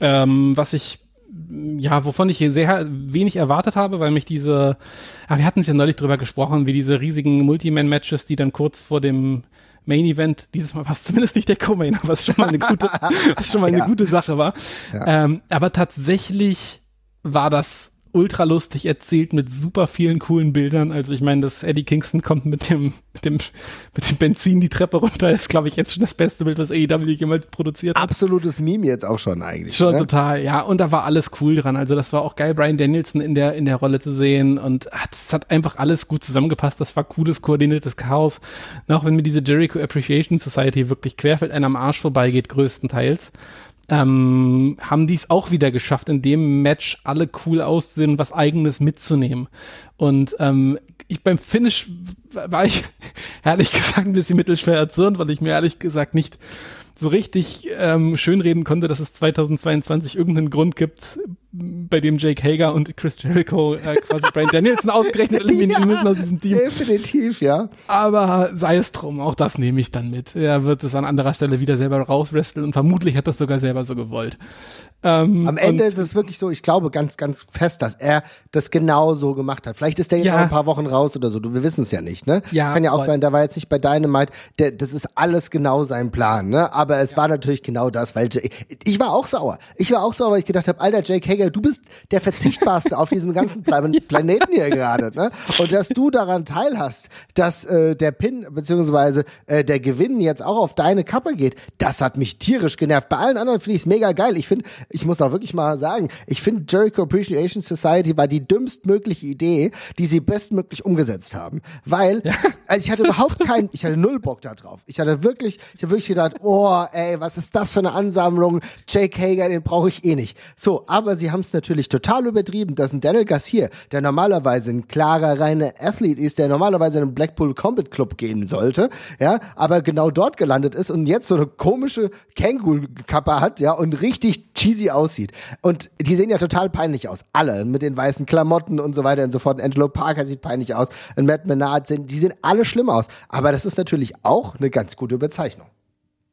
Ähm, was ich ja, wovon ich hier sehr wenig erwartet habe, weil mich diese, ah, wir hatten es ja neulich drüber gesprochen, wie diese riesigen Multiman-Matches, die dann kurz vor dem Main Event, dieses Mal war es [laughs] zumindest nicht der Co-Main, was schon mal eine gute, [laughs] was schon mal eine ja. gute Sache war. Ja. Ähm, aber tatsächlich war das ultra lustig erzählt mit super vielen coolen Bildern. Also ich meine, dass Eddie Kingston kommt mit dem, mit dem, mit dem Benzin die Treppe runter, ist, glaube ich, jetzt schon das beste Bild, was AEW jemals produziert hat. Absolutes Meme jetzt auch schon eigentlich. Schon ne? total, ja. Und da war alles cool dran. Also das war auch geil, Brian Danielson in der, in der Rolle zu sehen. Und es hat einfach alles gut zusammengepasst. Das war cooles, koordiniertes Chaos. auch wenn mir diese Jericho Appreciation Society wirklich querfeld einem am Arsch vorbeigeht, größtenteils ähm, haben die es auch wieder geschafft, in dem Match alle cool aussehen, was eigenes mitzunehmen. Und ähm, ich beim Finish war ich [laughs] ehrlich gesagt ein bisschen mittelschwer erzürnt, weil ich mir ehrlich gesagt nicht so richtig ähm, schönreden konnte, dass es 2022 irgendeinen Grund gibt, bei dem Jake Hager und Chris Jericho äh, quasi [laughs] Brian Danielson ausgerechnet eliminieren ja, müssen aus diesem Team. Definitiv, ja. Aber sei es drum, auch das nehme ich dann mit. Er wird es an anderer Stelle wieder selber rauswresteln und vermutlich hat das sogar selber so gewollt. Ähm, Am Ende ist es wirklich so, ich glaube ganz, ganz fest, dass er das genau so gemacht hat. Vielleicht ist der jetzt ja. noch ein paar Wochen raus oder so, wir wissen es ja nicht, ne? Ja, Kann ja auch voll. sein, der war jetzt nicht bei Dynamite, der, das ist alles genau sein Plan, ne? Aber es ja. war natürlich genau das, weil ich war auch sauer. Ich war auch sauer, weil ich gedacht habe, alter Jake Hager, du bist der verzichtbarste auf diesem ganzen [laughs] Planeten hier gerade, ne? Und dass du daran teilhast, dass äh, der Pin beziehungsweise äh, der Gewinn jetzt auch auf deine Kappe geht, das hat mich tierisch genervt. Bei allen anderen finde ich es mega geil. Ich finde ich muss auch wirklich mal sagen, ich finde Jericho Appreciation Society war die dümmstmögliche Idee, die sie bestmöglich umgesetzt haben. Weil, ja. also ich hatte überhaupt keinen, ich hatte null Bock da drauf. Ich hatte wirklich, ich habe wirklich gedacht, oh, ey, was ist das für eine Ansammlung? Jake Hager, den brauche ich eh nicht. So, aber sie haben es natürlich total übertrieben, dass ein Daniel Garcia, der normalerweise ein klarer, reiner Athlet ist, der normalerweise in einen Blackpool Combat Club gehen sollte, ja, aber genau dort gelandet ist und jetzt so eine komische Känguru-Kappe hat, ja, und richtig cheesy sie aussieht. Und die sehen ja total peinlich aus. Alle mit den weißen Klamotten und so weiter und so fort. Angelo Parker sieht peinlich aus. Und Matt Menard, die sehen alle schlimm aus. Aber das ist natürlich auch eine ganz gute Bezeichnung.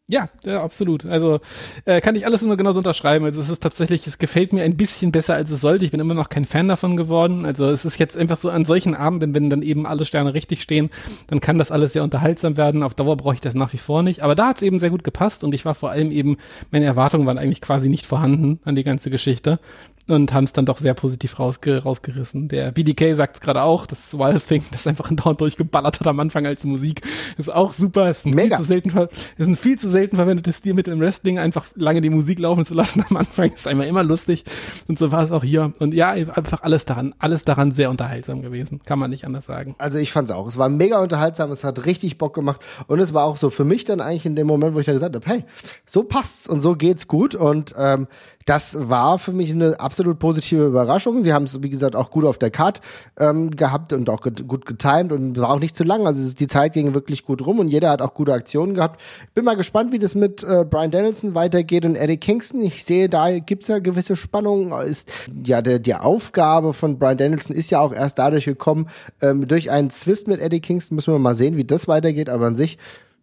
Ja, ja, absolut. Also äh, kann ich alles nur genauso unterschreiben. Also es ist tatsächlich, es gefällt mir ein bisschen besser, als es sollte. Ich bin immer noch kein Fan davon geworden. Also es ist jetzt einfach so an solchen Abenden, wenn dann eben alle Sterne richtig stehen, dann kann das alles sehr unterhaltsam werden. Auf Dauer brauche ich das nach wie vor nicht. Aber da hat es eben sehr gut gepasst und ich war vor allem eben, meine Erwartungen waren eigentlich quasi nicht vorhanden an die ganze Geschichte und haben es dann doch sehr positiv rausge rausgerissen. Der BDK sagt es gerade auch, das Wild Thing, das einfach dauernd durchgeballert hat am Anfang als Musik, ist auch super. Ist ein Mega. Viel zu selten, ist ein viel zu selten verwendetes Stilmittel im Wrestling, einfach lange die Musik laufen zu lassen am Anfang ist einmal immer lustig und so war es auch hier. Und ja, einfach alles daran, alles daran sehr unterhaltsam gewesen, kann man nicht anders sagen. Also ich fand es auch. Es war mega unterhaltsam, es hat richtig Bock gemacht und es war auch so für mich dann eigentlich in dem Moment, wo ich da gesagt habe, hey, so passt's und so geht's gut und ähm, das war für mich eine absolut positive Überraschung. Sie haben es, wie gesagt, auch gut auf der Card ähm, gehabt und auch get gut getimed und war auch nicht zu lang. Also die Zeit ging wirklich gut rum und jeder hat auch gute Aktionen gehabt. Bin mal gespannt, wie das mit äh, Brian Danielson weitergeht und Eddie Kingston. Ich sehe, da gibt's ja gewisse Spannungen. Ist, ja, der, die Aufgabe von Brian Danielson ist ja auch erst dadurch gekommen, ähm, durch einen Zwist mit Eddie Kingston. Müssen wir mal sehen, wie das weitergeht. Aber an sich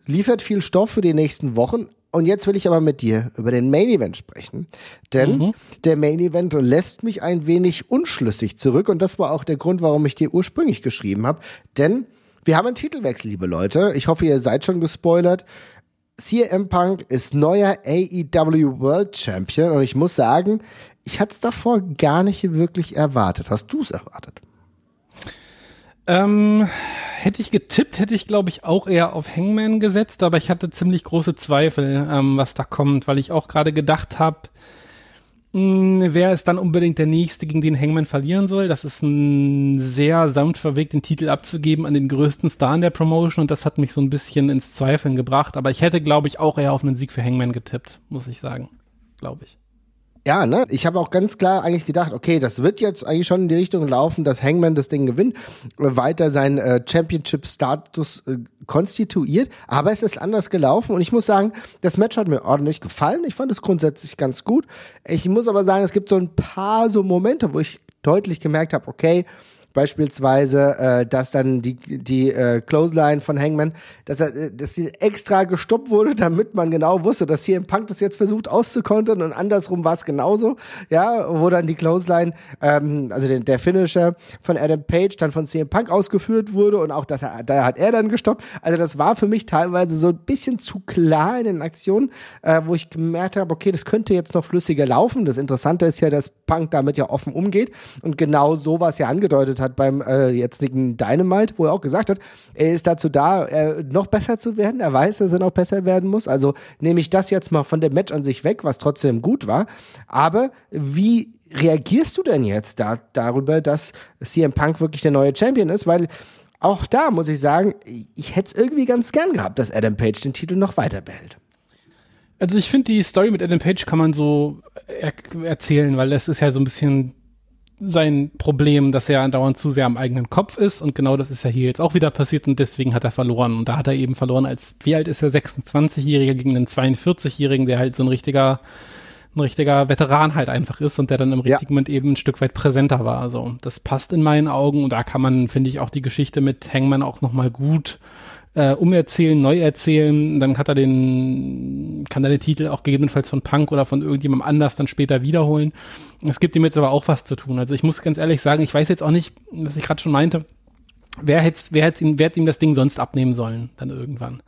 liefert viel Stoff für die nächsten Wochen. Und jetzt will ich aber mit dir über den Main Event sprechen. Denn mhm. der Main Event lässt mich ein wenig unschlüssig zurück. Und das war auch der Grund, warum ich dir ursprünglich geschrieben habe. Denn wir haben einen Titelwechsel, liebe Leute. Ich hoffe, ihr seid schon gespoilert. CM Punk ist neuer AEW World Champion. Und ich muss sagen, ich hatte es davor gar nicht wirklich erwartet. Hast du es erwartet? Ähm, hätte ich getippt, hätte ich, glaube ich, auch eher auf Hangman gesetzt, aber ich hatte ziemlich große Zweifel, ähm, was da kommt, weil ich auch gerade gedacht habe, hm, wer ist dann unbedingt der Nächste, gegen den Hangman verlieren soll. Das ist ein sehr sanft verwegt, den Titel abzugeben an den größten Star in der Promotion und das hat mich so ein bisschen ins Zweifeln gebracht. Aber ich hätte, glaube ich, auch eher auf einen Sieg für Hangman getippt, muss ich sagen. Glaube ich. Ja, ne? Ich habe auch ganz klar eigentlich gedacht, okay, das wird jetzt eigentlich schon in die Richtung laufen, dass Hangman das Ding gewinnt, weiter seinen äh, Championship-Status äh, konstituiert. Aber es ist anders gelaufen und ich muss sagen, das Match hat mir ordentlich gefallen. Ich fand es grundsätzlich ganz gut. Ich muss aber sagen, es gibt so ein paar so Momente, wo ich deutlich gemerkt habe, okay, Beispielsweise, äh, dass dann die, die äh, Clothesline von Hangman, dass er, äh, dass sie extra gestoppt wurde, [laughs] damit man genau wusste, dass hier im Punk das jetzt versucht auszukontern und andersrum war es genauso, ja, wo dann die Clothesline, ähm, also der, der Finisher von Adam Page dann von CM Punk ausgeführt wurde und auch das, da hat er dann gestoppt. Also das war für mich teilweise so ein bisschen zu klar in den Aktionen, äh, wo ich gemerkt habe, okay, das könnte jetzt noch flüssiger laufen. Das Interessante ist ja, dass Punk damit ja offen umgeht und genau sowas ja angedeutet hat beim äh, jetzigen Dynamite, wo er auch gesagt hat, er ist dazu da, äh, noch besser zu werden. Er weiß, dass er noch besser werden muss. Also nehme ich das jetzt mal von dem Match an sich weg, was trotzdem gut war. Aber wie reagierst du denn jetzt da, darüber, dass CM Punk wirklich der neue Champion ist? Weil auch da muss ich sagen, ich hätte es irgendwie ganz gern gehabt, dass Adam Page den Titel noch weiter behält. Also ich finde die Story mit Adam Page kann man so er erzählen, weil das ist ja so ein bisschen sein Problem, dass er andauernd zu sehr am eigenen Kopf ist. Und genau das ist ja hier jetzt auch wieder passiert. Und deswegen hat er verloren. Und da hat er eben verloren als, wie alt ist er, 26-Jähriger gegen einen 42-Jährigen, der halt so ein richtiger, ein richtiger Veteran halt einfach ist und der dann im richtigen ja. Moment eben ein Stück weit präsenter war. Also das passt in meinen Augen. Und da kann man, finde ich, auch die Geschichte mit Hangman auch nochmal gut äh, umerzählen, neu erzählen, dann hat er den, kann er den Titel auch gegebenenfalls von Punk oder von irgendjemandem anders dann später wiederholen. Es gibt ihm jetzt aber auch was zu tun. Also ich muss ganz ehrlich sagen, ich weiß jetzt auch nicht, was ich gerade schon meinte, wer hätte wer hätte ihm, wer hätte ihm das Ding sonst abnehmen sollen, dann irgendwann.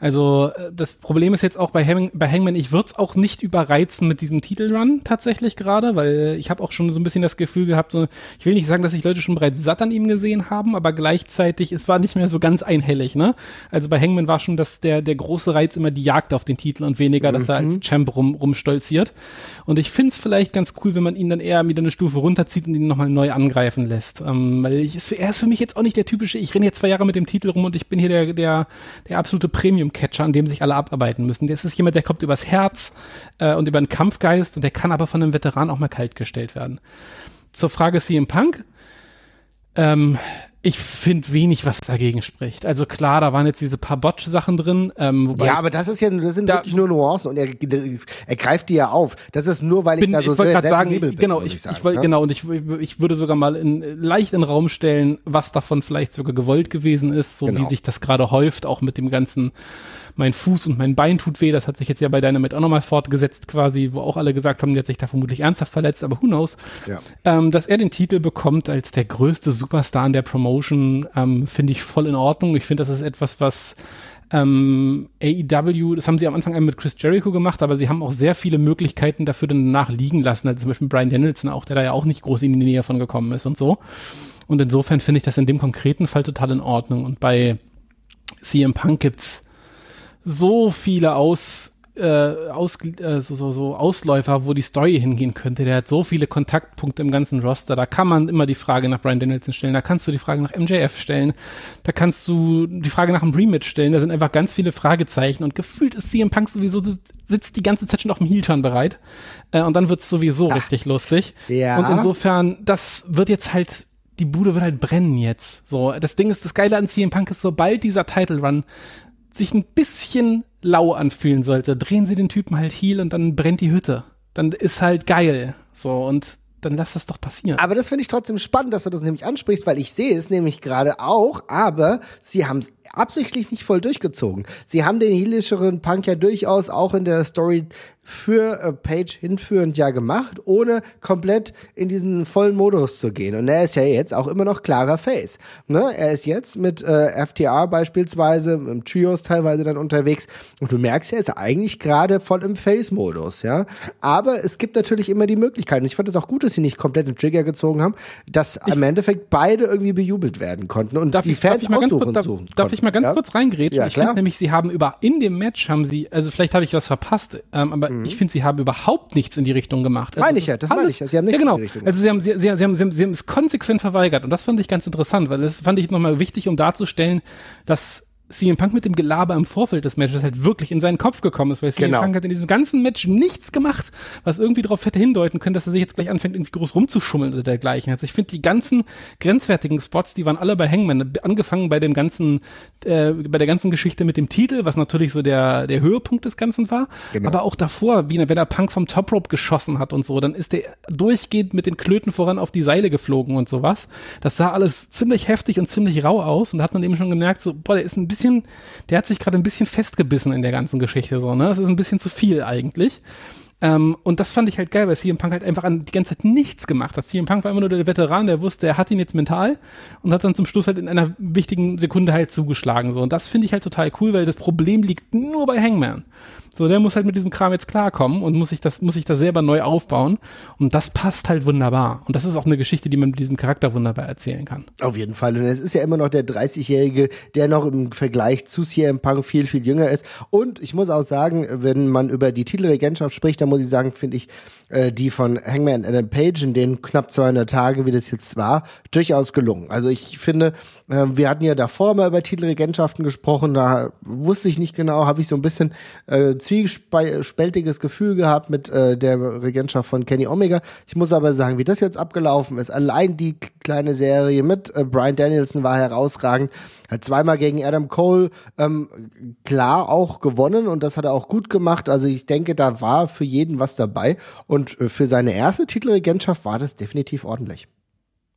Also äh, das Problem ist jetzt auch bei, Hang, bei Hangman, ich würde es auch nicht überreizen mit diesem Titelrun tatsächlich gerade, weil ich habe auch schon so ein bisschen das Gefühl gehabt, so, ich will nicht sagen, dass sich Leute schon bereits satt an ihm gesehen haben, aber gleichzeitig, es war nicht mehr so ganz einhellig, ne? Also bei Hangman war schon das, der, der große Reiz immer die Jagd auf den Titel und weniger, dass er als mhm. Champ rum, rumstolziert. Und ich finde es vielleicht ganz cool, wenn man ihn dann eher wieder eine Stufe runterzieht und ihn nochmal neu angreifen lässt. Ähm, weil ich, er ist für mich jetzt auch nicht der typische, ich renne jetzt zwei Jahre mit dem Titel rum und ich bin hier der, der, der absolute Premium-Catcher, an dem sich alle abarbeiten müssen. Das ist jemand, der kommt übers Herz äh, und über den Kampfgeist und der kann aber von einem Veteran auch mal kalt gestellt werden. Zur Frage CM Punk. Ähm, ich finde wenig, was dagegen spricht. Also klar, da waren jetzt diese paar Botch-Sachen drin. Ähm, ja, aber das ist ja, das sind da, wirklich nur Nuancen und er, er greift die ja auf. Das ist nur, weil ich bin, da so ich sehr, sehr sagen, bin, Genau, ich, ich, sagen, ich ne? genau und ich, ich würde sogar mal in, leicht in den Raum stellen, was davon vielleicht sogar gewollt gewesen ist, so genau. wie sich das gerade häuft, auch mit dem ganzen mein Fuß und mein Bein tut weh. Das hat sich jetzt ja bei Dynamite auch nochmal fortgesetzt quasi, wo auch alle gesagt haben, der hat sich da vermutlich ernsthaft verletzt, aber who knows. Ja. Ähm, dass er den Titel bekommt als der größte Superstar in der Promotion, ähm, finde ich voll in Ordnung. Ich finde, das ist etwas, was ähm, AEW, das haben sie am Anfang mit Chris Jericho gemacht, aber sie haben auch sehr viele Möglichkeiten dafür danach liegen lassen. Also zum Beispiel Brian Danielson auch, der da ja auch nicht groß in die Nähe von gekommen ist und so. Und insofern finde ich das in dem konkreten Fall total in Ordnung. Und bei CM Punk gibt's so viele Aus, äh, aus, äh, so, so, so Ausläufer, wo die Story hingehen könnte. Der hat so viele Kontaktpunkte im ganzen Roster. Da kann man immer die Frage nach Brian Danielson stellen. Da kannst du die Frage nach MJF stellen. Da kannst du die Frage nach dem Rematch stellen. Da sind einfach ganz viele Fragezeichen. Und gefühlt ist CM Punk sowieso sitzt die ganze Zeit schon auf dem Heel-Turn bereit. Äh, und dann wird's sowieso Ach, richtig lustig. Ja. Und insofern, das wird jetzt halt die Bude wird halt brennen jetzt. So, das Ding ist, das Geile an CM Punk ist, sobald dieser Title Run sich ein bisschen lau anfühlen sollte, drehen sie den Typen halt heel und dann brennt die Hütte. Dann ist halt geil. So, und dann lass das doch passieren. Aber das finde ich trotzdem spannend, dass du das nämlich ansprichst, weil ich sehe es nämlich gerade auch, aber sie haben es absichtlich nicht voll durchgezogen. Sie haben den heelischeren Punk ja durchaus auch in der Story für äh, Page hinführend ja gemacht, ohne komplett in diesen vollen Modus zu gehen. Und er ist ja jetzt auch immer noch klarer Face. Ne? Er ist jetzt mit äh, FTR beispielsweise, im Trios teilweise dann unterwegs. Und du merkst ja, ist er eigentlich gerade voll im Face-Modus, ja. Aber es gibt natürlich immer die Möglichkeit, und ich fand es auch gut, dass sie nicht komplett den Trigger gezogen haben, dass ich im Endeffekt beide irgendwie bejubelt werden konnten und darf die ich, Fans darf ich aussuchen kurz, darf, darf ich mal ganz ja? kurz reingrätschen? Ja, ich finde nämlich, sie haben über, in dem Match haben sie, also vielleicht habe ich was verpasst, ähm, aber Mhm. Ich finde, sie haben überhaupt nichts in die Richtung gemacht. Also meine ich ja, das alles, meine ich ja. Sie haben nicht ja, genau. in die Richtung Also sie haben, sie, sie, sie, haben, sie, haben, sie haben es konsequent verweigert und das fand ich ganz interessant, weil das fand ich nochmal wichtig, um darzustellen, dass CM Punk mit dem Gelaber im Vorfeld des Matches halt wirklich in seinen Kopf gekommen ist, weil CM genau. Punk hat in diesem ganzen Match nichts gemacht, was irgendwie darauf hätte hindeuten können, dass er sich jetzt gleich anfängt, irgendwie groß rumzuschummeln oder dergleichen. Also ich finde die ganzen grenzwertigen Spots, die waren alle bei Hangman, angefangen bei dem ganzen, äh, bei der ganzen Geschichte mit dem Titel, was natürlich so der, der Höhepunkt des Ganzen war, genau. aber auch davor, wie wenn er Punk vom Top Rope geschossen hat und so, dann ist der durchgehend mit den Klöten voran auf die Seile geflogen und sowas. Das sah alles ziemlich heftig und ziemlich rau aus und da hat man eben schon gemerkt, so, boah, der ist ein bisschen bisschen, der hat sich gerade ein bisschen festgebissen in der ganzen Geschichte so, ne? Das ist ein bisschen zu viel eigentlich. Ähm, und das fand ich halt geil, weil CM Punk halt einfach an die ganze Zeit nichts gemacht hat. CM Punk war immer nur der Veteran, der wusste, er hat ihn jetzt mental und hat dann zum Schluss halt in einer wichtigen Sekunde halt zugeschlagen. So. Und das finde ich halt total cool, weil das Problem liegt nur bei Hangman. So, der muss halt mit diesem Kram jetzt klarkommen und muss sich das, muss sich das selber neu aufbauen. Und das passt halt wunderbar. Und das ist auch eine Geschichte, die man mit diesem Charakter wunderbar erzählen kann. Auf jeden Fall. Und es ist ja immer noch der 30-Jährige, der noch im Vergleich zu CM Punk viel, viel jünger ist. Und ich muss auch sagen, wenn man über die Titelregentschaft spricht, dann muss ich sagen, finde ich äh, die von Hangman Adam Page in den knapp 200 Tagen, wie das jetzt war, durchaus gelungen. Also ich finde, äh, wir hatten ja davor mal über Titelregentschaften gesprochen, da wusste ich nicht genau, habe ich so ein bisschen äh, zwiespältiges Gefühl gehabt mit äh, der Regentschaft von Kenny Omega. Ich muss aber sagen, wie das jetzt abgelaufen ist, allein die kleine Serie mit äh, Brian Danielson war herausragend. Hat zweimal gegen Adam Cole ähm, klar auch gewonnen und das hat er auch gut gemacht. Also ich denke, da war für jeden was dabei. Und äh, für seine erste Titelregentschaft war das definitiv ordentlich.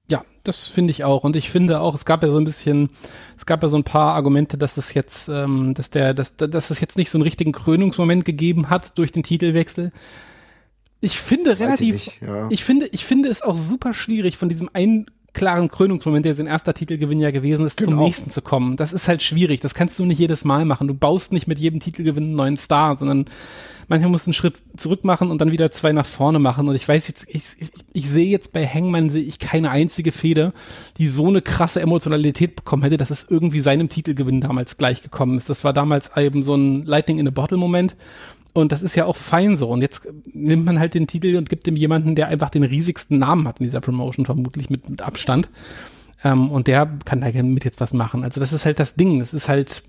Ja, das finde ich auch. Und ich finde auch, es gab ja so ein bisschen, es gab ja so ein paar Argumente, dass es jetzt, ähm, dass der, dass, dass es jetzt nicht so einen richtigen Krönungsmoment gegeben hat durch den Titelwechsel. Ich finde relativ, ich, ja. ich finde, ich finde es auch super schwierig von diesem einen klaren Krönungsmoment, der sein erster Titelgewinn ja gewesen ist, genau. zum nächsten zu kommen. Das ist halt schwierig. Das kannst du nicht jedes Mal machen. Du baust nicht mit jedem Titelgewinn einen neuen Star, sondern manchmal musst du einen Schritt zurück machen und dann wieder zwei nach vorne machen. Und ich weiß jetzt, ich, ich, sehe jetzt bei Hangman sehe ich keine einzige Feder, die so eine krasse Emotionalität bekommen hätte, dass es irgendwie seinem Titelgewinn damals gleich gekommen ist. Das war damals eben so ein Lightning in a Bottle Moment. Und das ist ja auch fein so. Und jetzt nimmt man halt den Titel und gibt dem jemanden, der einfach den riesigsten Namen hat in dieser Promotion, vermutlich mit, mit Abstand. Ähm, und der kann da mit jetzt was machen. Also das ist halt das Ding. Das ist halt,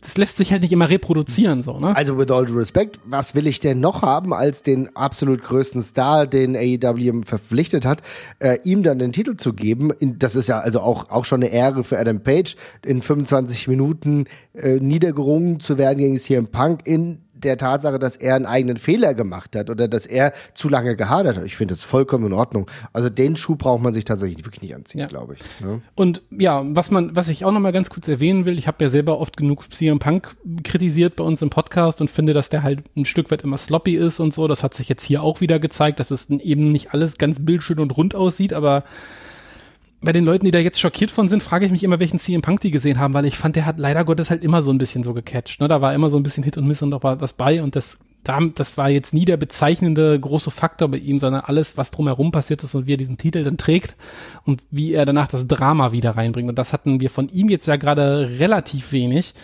das lässt sich halt nicht immer reproduzieren, so, ne? Also with all due respect, was will ich denn noch haben als den absolut größten Star, den AEW verpflichtet hat, äh, ihm dann den Titel zu geben? das ist ja also auch, auch schon eine Ehre für Adam Page, in 25 Minuten äh, niedergerungen zu werden gegen CM Punk in der Tatsache, dass er einen eigenen Fehler gemacht hat oder dass er zu lange gehadert hat. Ich finde das vollkommen in Ordnung. Also den Schuh braucht man sich tatsächlich wirklich nicht anziehen, ja. glaube ich. Ja. Ne? Und ja, was man, was ich auch noch mal ganz kurz erwähnen will, ich habe ja selber oft genug CM Punk kritisiert bei uns im Podcast und finde, dass der halt ein Stück weit immer sloppy ist und so. Das hat sich jetzt hier auch wieder gezeigt, dass es eben nicht alles ganz bildschön und rund aussieht, aber bei den Leuten, die da jetzt schockiert von sind, frage ich mich immer, welchen CM Punk die gesehen haben, weil ich fand, der hat leider Gottes halt immer so ein bisschen so gecatcht. Ne? Da war immer so ein bisschen Hit und Miss und noch was bei und das, das war jetzt nie der bezeichnende große Faktor bei ihm, sondern alles, was drumherum passiert ist und wie er diesen Titel dann trägt und wie er danach das Drama wieder reinbringt. Und das hatten wir von ihm jetzt ja gerade relativ wenig.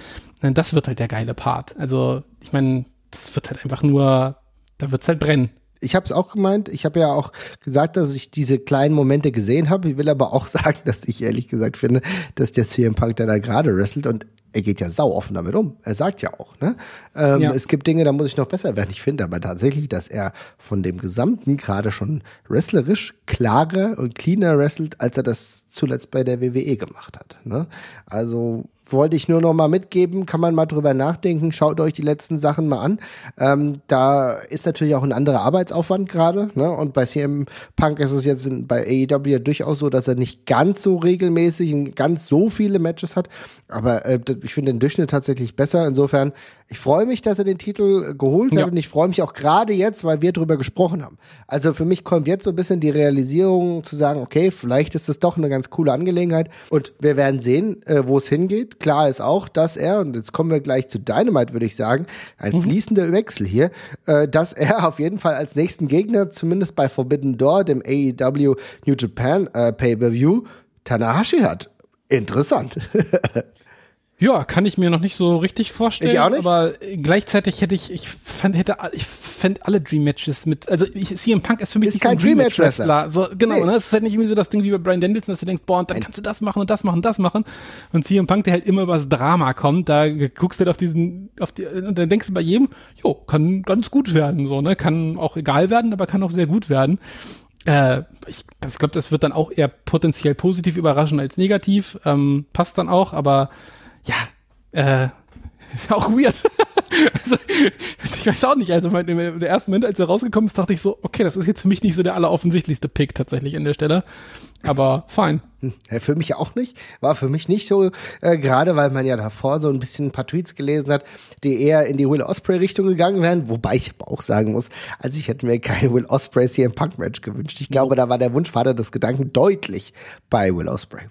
Das wird halt der geile Part. Also, ich meine, das wird halt einfach nur, da wird's halt brennen ich habe es auch gemeint. Ich habe ja auch gesagt, dass ich diese kleinen Momente gesehen habe. Ich will aber auch [laughs] sagen, dass ich ehrlich gesagt finde, dass der CM Punk da gerade wrestelt und er geht ja sau offen damit um. Er sagt ja auch, ne? Ähm, ja. Es gibt Dinge, da muss ich noch besser werden. Ich finde aber tatsächlich, dass er von dem Gesamten gerade schon wrestlerisch klarer und cleaner wrestelt, als er das zuletzt bei der WWE gemacht hat. Ne? Also wollte ich nur noch mal mitgeben, kann man mal drüber nachdenken, schaut euch die letzten Sachen mal an. Ähm, da ist natürlich auch ein anderer Arbeitsaufwand gerade, ne? Und bei CM Punk ist es jetzt in, bei AEW durchaus so, dass er nicht ganz so regelmäßig ganz so viele Matches hat, aber äh, ich finde den Durchschnitt tatsächlich besser. Insofern ich freue mich, dass er den Titel geholt hat ja. und ich freue mich auch gerade jetzt, weil wir drüber gesprochen haben. Also für mich kommt jetzt so ein bisschen die Realisierung zu sagen, okay, vielleicht ist das doch eine ganz coole Angelegenheit und wir werden sehen, äh, wo es hingeht. Klar ist auch, dass er, und jetzt kommen wir gleich zu Dynamite, würde ich sagen, ein mhm. fließender Wechsel hier, äh, dass er auf jeden Fall als nächsten Gegner, zumindest bei Forbidden Door, dem AEW New Japan äh, Pay-Per-View, Tanahashi hat. Interessant. [laughs] Ja, kann ich mir noch nicht so richtig vorstellen. Ich auch nicht. Aber gleichzeitig hätte ich, ich fand, hätte, ich fände alle Dream Matches mit, also ich, CM Punk ist für mich ist kein Dream Match Wrestler. So, genau, nee. ne? Es ist halt nicht irgendwie so das Ding wie bei Brian Danielson, dass du denkst, boah, und dann kannst du das machen und das machen und das machen. Und CM Punk, der halt immer über das Drama kommt, da guckst du halt auf diesen, auf die, und dann denkst du bei jedem, jo, kann ganz gut werden, so, ne? Kann auch egal werden, aber kann auch sehr gut werden. Äh, ich ich glaube, das wird dann auch eher potenziell positiv überraschen als negativ. Ähm, passt dann auch, aber ja, äh, [laughs] auch weird. [laughs] also, ich weiß auch nicht, also mein, im ersten Moment, als er rausgekommen ist, dachte ich so, okay, das ist jetzt für mich nicht so der alleroffensichtlichste Pick tatsächlich an der Stelle. Aber fein. Ja, für mich auch nicht. War für mich nicht so, äh, gerade weil man ja davor so ein bisschen ein paar Tweets gelesen hat, die eher in die Will Osprey Richtung gegangen wären. Wobei ich aber auch sagen muss, also ich hätte mir kein Will Osprey CM Punk Match gewünscht. Ich glaube, da war der Wunschvater des Gedanken deutlich bei Will Osprey.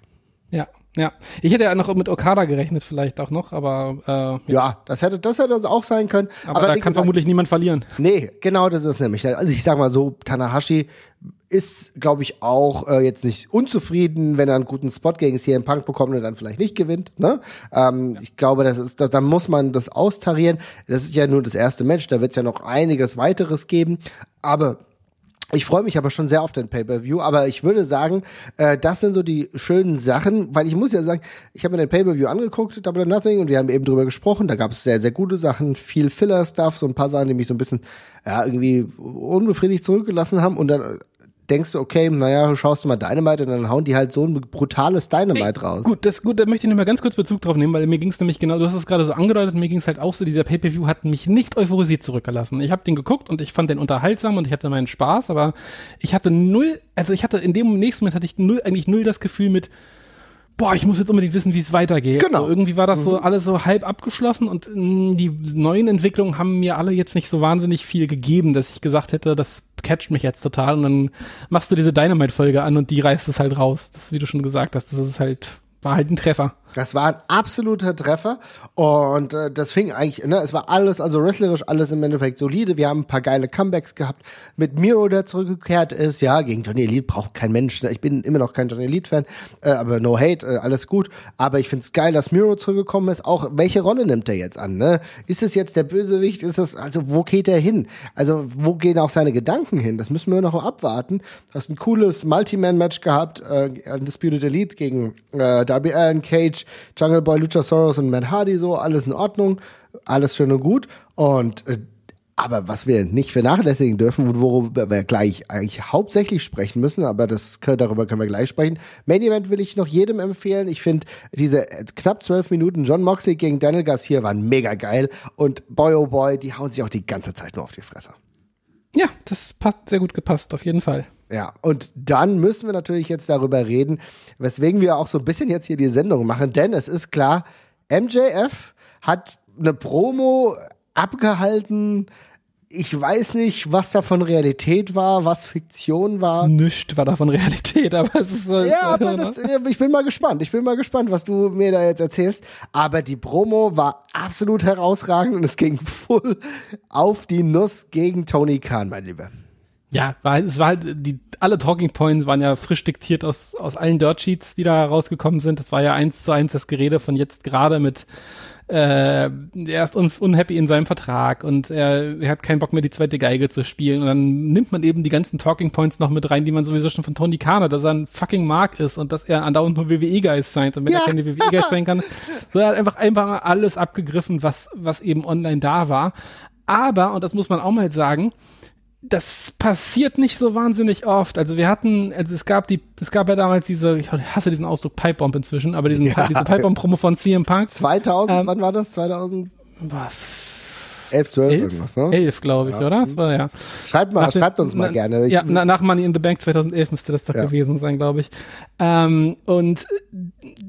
Ja, ja, ich hätte ja noch mit Okada gerechnet, vielleicht auch noch, aber äh, ja. ja. das hätte das hätte das auch sein können. Aber, aber da kann gesagt, vermutlich niemand verlieren. Nee, genau, das ist nämlich. Also ich sag mal so, Tanahashi ist, glaube ich, auch äh, jetzt nicht unzufrieden, wenn er einen guten Spot gegen CM Punk bekommt und dann vielleicht nicht gewinnt. Ne? Ähm, ja. Ich glaube, das ist, da, da muss man das austarieren. Das ist ja nur das erste Match, da wird es ja noch einiges weiteres geben. Aber Ich freue mich aber schon sehr auf den Pay-Per-View, aber ich würde sagen, äh, das sind so die schönen Sachen, weil ich muss ja sagen, ich habe mir den Pay-Per-View angeguckt, Double or Nothing, und wir haben eben drüber gesprochen, da gab es sehr, sehr gute Sachen, viel Filler-Stuff, so ein paar Sachen, die mich so ein bisschen, ja, irgendwie unbefriedigt zurückgelassen haben und dann denkst du, okay, naja, schaust du mal Dynamite und dann hauen die halt so ein brutales Dynamite Ey, raus. Gut, das gut, da möchte ich noch mal ganz kurz Bezug drauf nehmen, weil mir ging es nämlich genau, du hast es gerade so angedeutet, mir ging es halt auch so, dieser Pay-Per-View hat mich nicht euphorisiert zurückgelassen. Ich habe den geguckt und ich fand den unterhaltsam und ich hatte meinen Spaß, aber ich hatte null, also ich hatte in dem nächsten Moment hatte ich null, eigentlich null das Gefühl mit, boah, ich muss jetzt unbedingt wissen, wie es weitergeht. Genau. So, irgendwie war das so alles so halb abgeschlossen und mh, die neuen Entwicklungen haben mir alle jetzt nicht so wahnsinnig viel gegeben, dass ich gesagt hätte, das catcht mich jetzt total und dann machst du diese Dynamite-Folge an und die reißt es halt raus. Das, wie du schon gesagt hast, das ist halt, war halt ein Treffer. Das war ein absoluter Treffer und äh, das fing eigentlich, ne, es war alles, also wrestlerisch alles im Endeffekt solide. Wir haben ein paar geile Comebacks gehabt mit Miro, der zurückgekehrt ist. Ja, gegen Johnny Elite braucht kein Mensch. Ne? Ich bin immer noch kein Johnny Elite-Fan, äh, aber no hate, äh, alles gut. Aber ich find's geil, dass Miro zurückgekommen ist. Auch welche Rolle nimmt er jetzt an? Ne? Ist es jetzt der Bösewicht? Ist es, also wo geht er hin? Also wo gehen auch seine Gedanken hin? Das müssen wir noch abwarten. Hast ein cooles Multi-Man-Match gehabt, äh, Undisputed Elite gegen äh, Darby Allen, Cage, Jungle Boy, Luchasaurus und Matt Hardy so, alles in Ordnung, alles schön und gut. Und äh, aber was wir nicht vernachlässigen dürfen und worüber wir gleich eigentlich hauptsächlich sprechen müssen, aber das darüber können wir gleich sprechen. Main Event will ich noch jedem empfehlen. Ich finde diese knapp zwölf Minuten John Moxley gegen Daniel Garcia waren mega geil und boy oh boy, die hauen sich auch die ganze Zeit nur auf die Fresse. Ja, das passt sehr gut gepasst, auf jeden Fall. Ja, und dann müssen wir natürlich jetzt darüber reden, weswegen wir auch so ein bisschen jetzt hier die Sendung machen, denn es ist klar, MJF hat eine Promo abgehalten. Ich weiß nicht, was davon Realität war, was Fiktion war. Nichts war davon Realität, [laughs] aber es ist. Ja, aber das, ich bin mal gespannt. Ich bin mal gespannt, was du mir da jetzt erzählst. Aber die Promo war absolut herausragend und es ging [laughs] voll auf die Nuss gegen Tony Khan, mein Lieber. Ja, war, es war halt, die, alle Talking Points waren ja frisch diktiert aus, aus allen Dirt Sheets, die da rausgekommen sind. Das war ja eins zu eins das Gerede von jetzt gerade mit, äh, er ist un unhappy in seinem Vertrag und er, er hat keinen Bock mehr, die zweite Geige zu spielen. Und dann nimmt man eben die ganzen Talking Points noch mit rein, die man sowieso schon von Tony Khan hat, dass er ein fucking Mark ist und dass er andauernd nur WWE-Guys sein. Und wenn ja. er keine WWE-Guys [laughs] sein kann, so er hat einfach einfach mal alles abgegriffen, was, was eben online da war. Aber, und das muss man auch mal sagen, das passiert nicht so wahnsinnig oft. Also wir hatten, also es gab die, es gab ja damals diese, ich hasse diesen Ausdruck Pipebomb inzwischen, aber diesen, [laughs] ja. diese Pipebomb-Promo von CM Punk. 2000, ähm, wann war das? 2000? 11, 12 11? irgendwas, ne? 11, glaube ich, ja. oder? Das war, ja. Schreibt mal, schreibt uns mal na, gerne. Ich, ja, na, nach Money in the Bank 2011 müsste das doch ja. gewesen sein, glaube ich. Ähm, und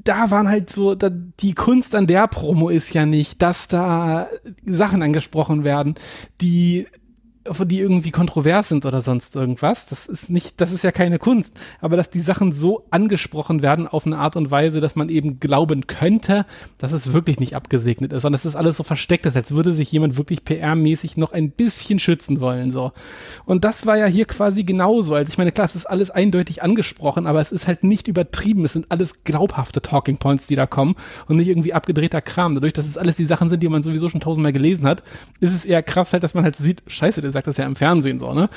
da waren halt so, da, die Kunst an der Promo ist ja nicht, dass da Sachen angesprochen werden, die die irgendwie kontrovers sind oder sonst irgendwas. Das ist nicht, das ist ja keine Kunst. Aber dass die Sachen so angesprochen werden auf eine Art und Weise, dass man eben glauben könnte, dass es wirklich nicht abgesegnet ist, sondern dass das alles so versteckt ist, als würde sich jemand wirklich PR-mäßig noch ein bisschen schützen wollen, so. Und das war ja hier quasi genauso. Also ich meine, klar, es ist alles eindeutig angesprochen, aber es ist halt nicht übertrieben. Es sind alles glaubhafte Talking Points, die da kommen und nicht irgendwie abgedrehter Kram. Dadurch, dass es alles die Sachen sind, die man sowieso schon tausendmal gelesen hat, ist es eher krass halt, dass man halt sieht, scheiße, das sagt das ja im Fernsehen so, ne?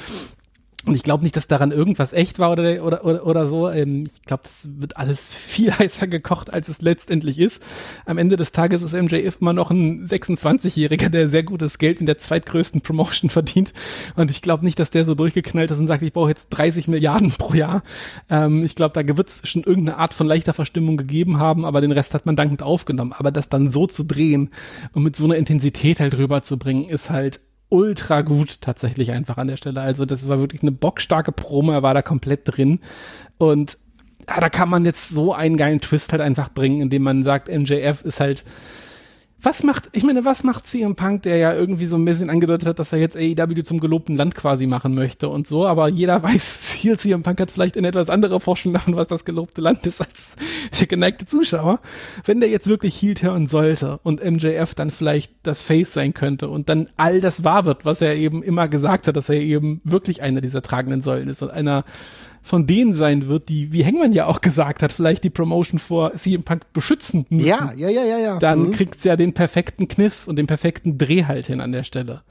Und ich glaube nicht, dass daran irgendwas echt war oder, oder, oder, oder so. Ähm, ich glaube, das wird alles [laughs] viel heißer gekocht, als es letztendlich ist. Am Ende des Tages ist MJF immer noch ein 26-Jähriger, der sehr gutes Geld in der zweitgrößten Promotion [laughs] verdient. Und ich glaube nicht, dass der so durchgeknallt ist und sagt, ich brauche jetzt 30 Milliarden pro Jahr. Ähm, ich glaube, da wird es schon irgendeine Art von leichter Verstimmung gegeben haben, aber den Rest hat man dankend aufgenommen. Aber das dann so zu drehen und mit so einer Intensität halt rüberzubringen, ist halt ultra gut tatsächlich einfach an der Stelle. Also das war wirklich eine bockstarke Promo, er war da komplett drin und ja, da kann man jetzt so einen geilen Twist halt einfach bringen, indem man sagt, MJF ist halt was macht, ich meine, was macht CM Punk, der ja irgendwie so ein bisschen angedeutet hat, dass er jetzt AEW zum gelobten Land quasi machen möchte und so, aber jeder [laughs] weiß, hier CM Punk hat vielleicht eine etwas andere Vorstellung davon, was das gelobte Land ist, als der geneigte Zuschauer. Wenn der jetzt wirklich Heel hören sollte und MJF dann vielleicht das Face sein könnte und dann all das wahr wird, was er eben immer gesagt hat, dass er eben wirklich einer dieser tragenden Säulen ist und einer von denen sein wird, die, wie Hengman ja auch gesagt hat, vielleicht die Promotion vor CM Punk beschützen müssen. Ja, ja, ja, ja, ja. Dann mhm. kriegt's ja den perfekten Kniff und den perfekten Dreh halt hin an der Stelle.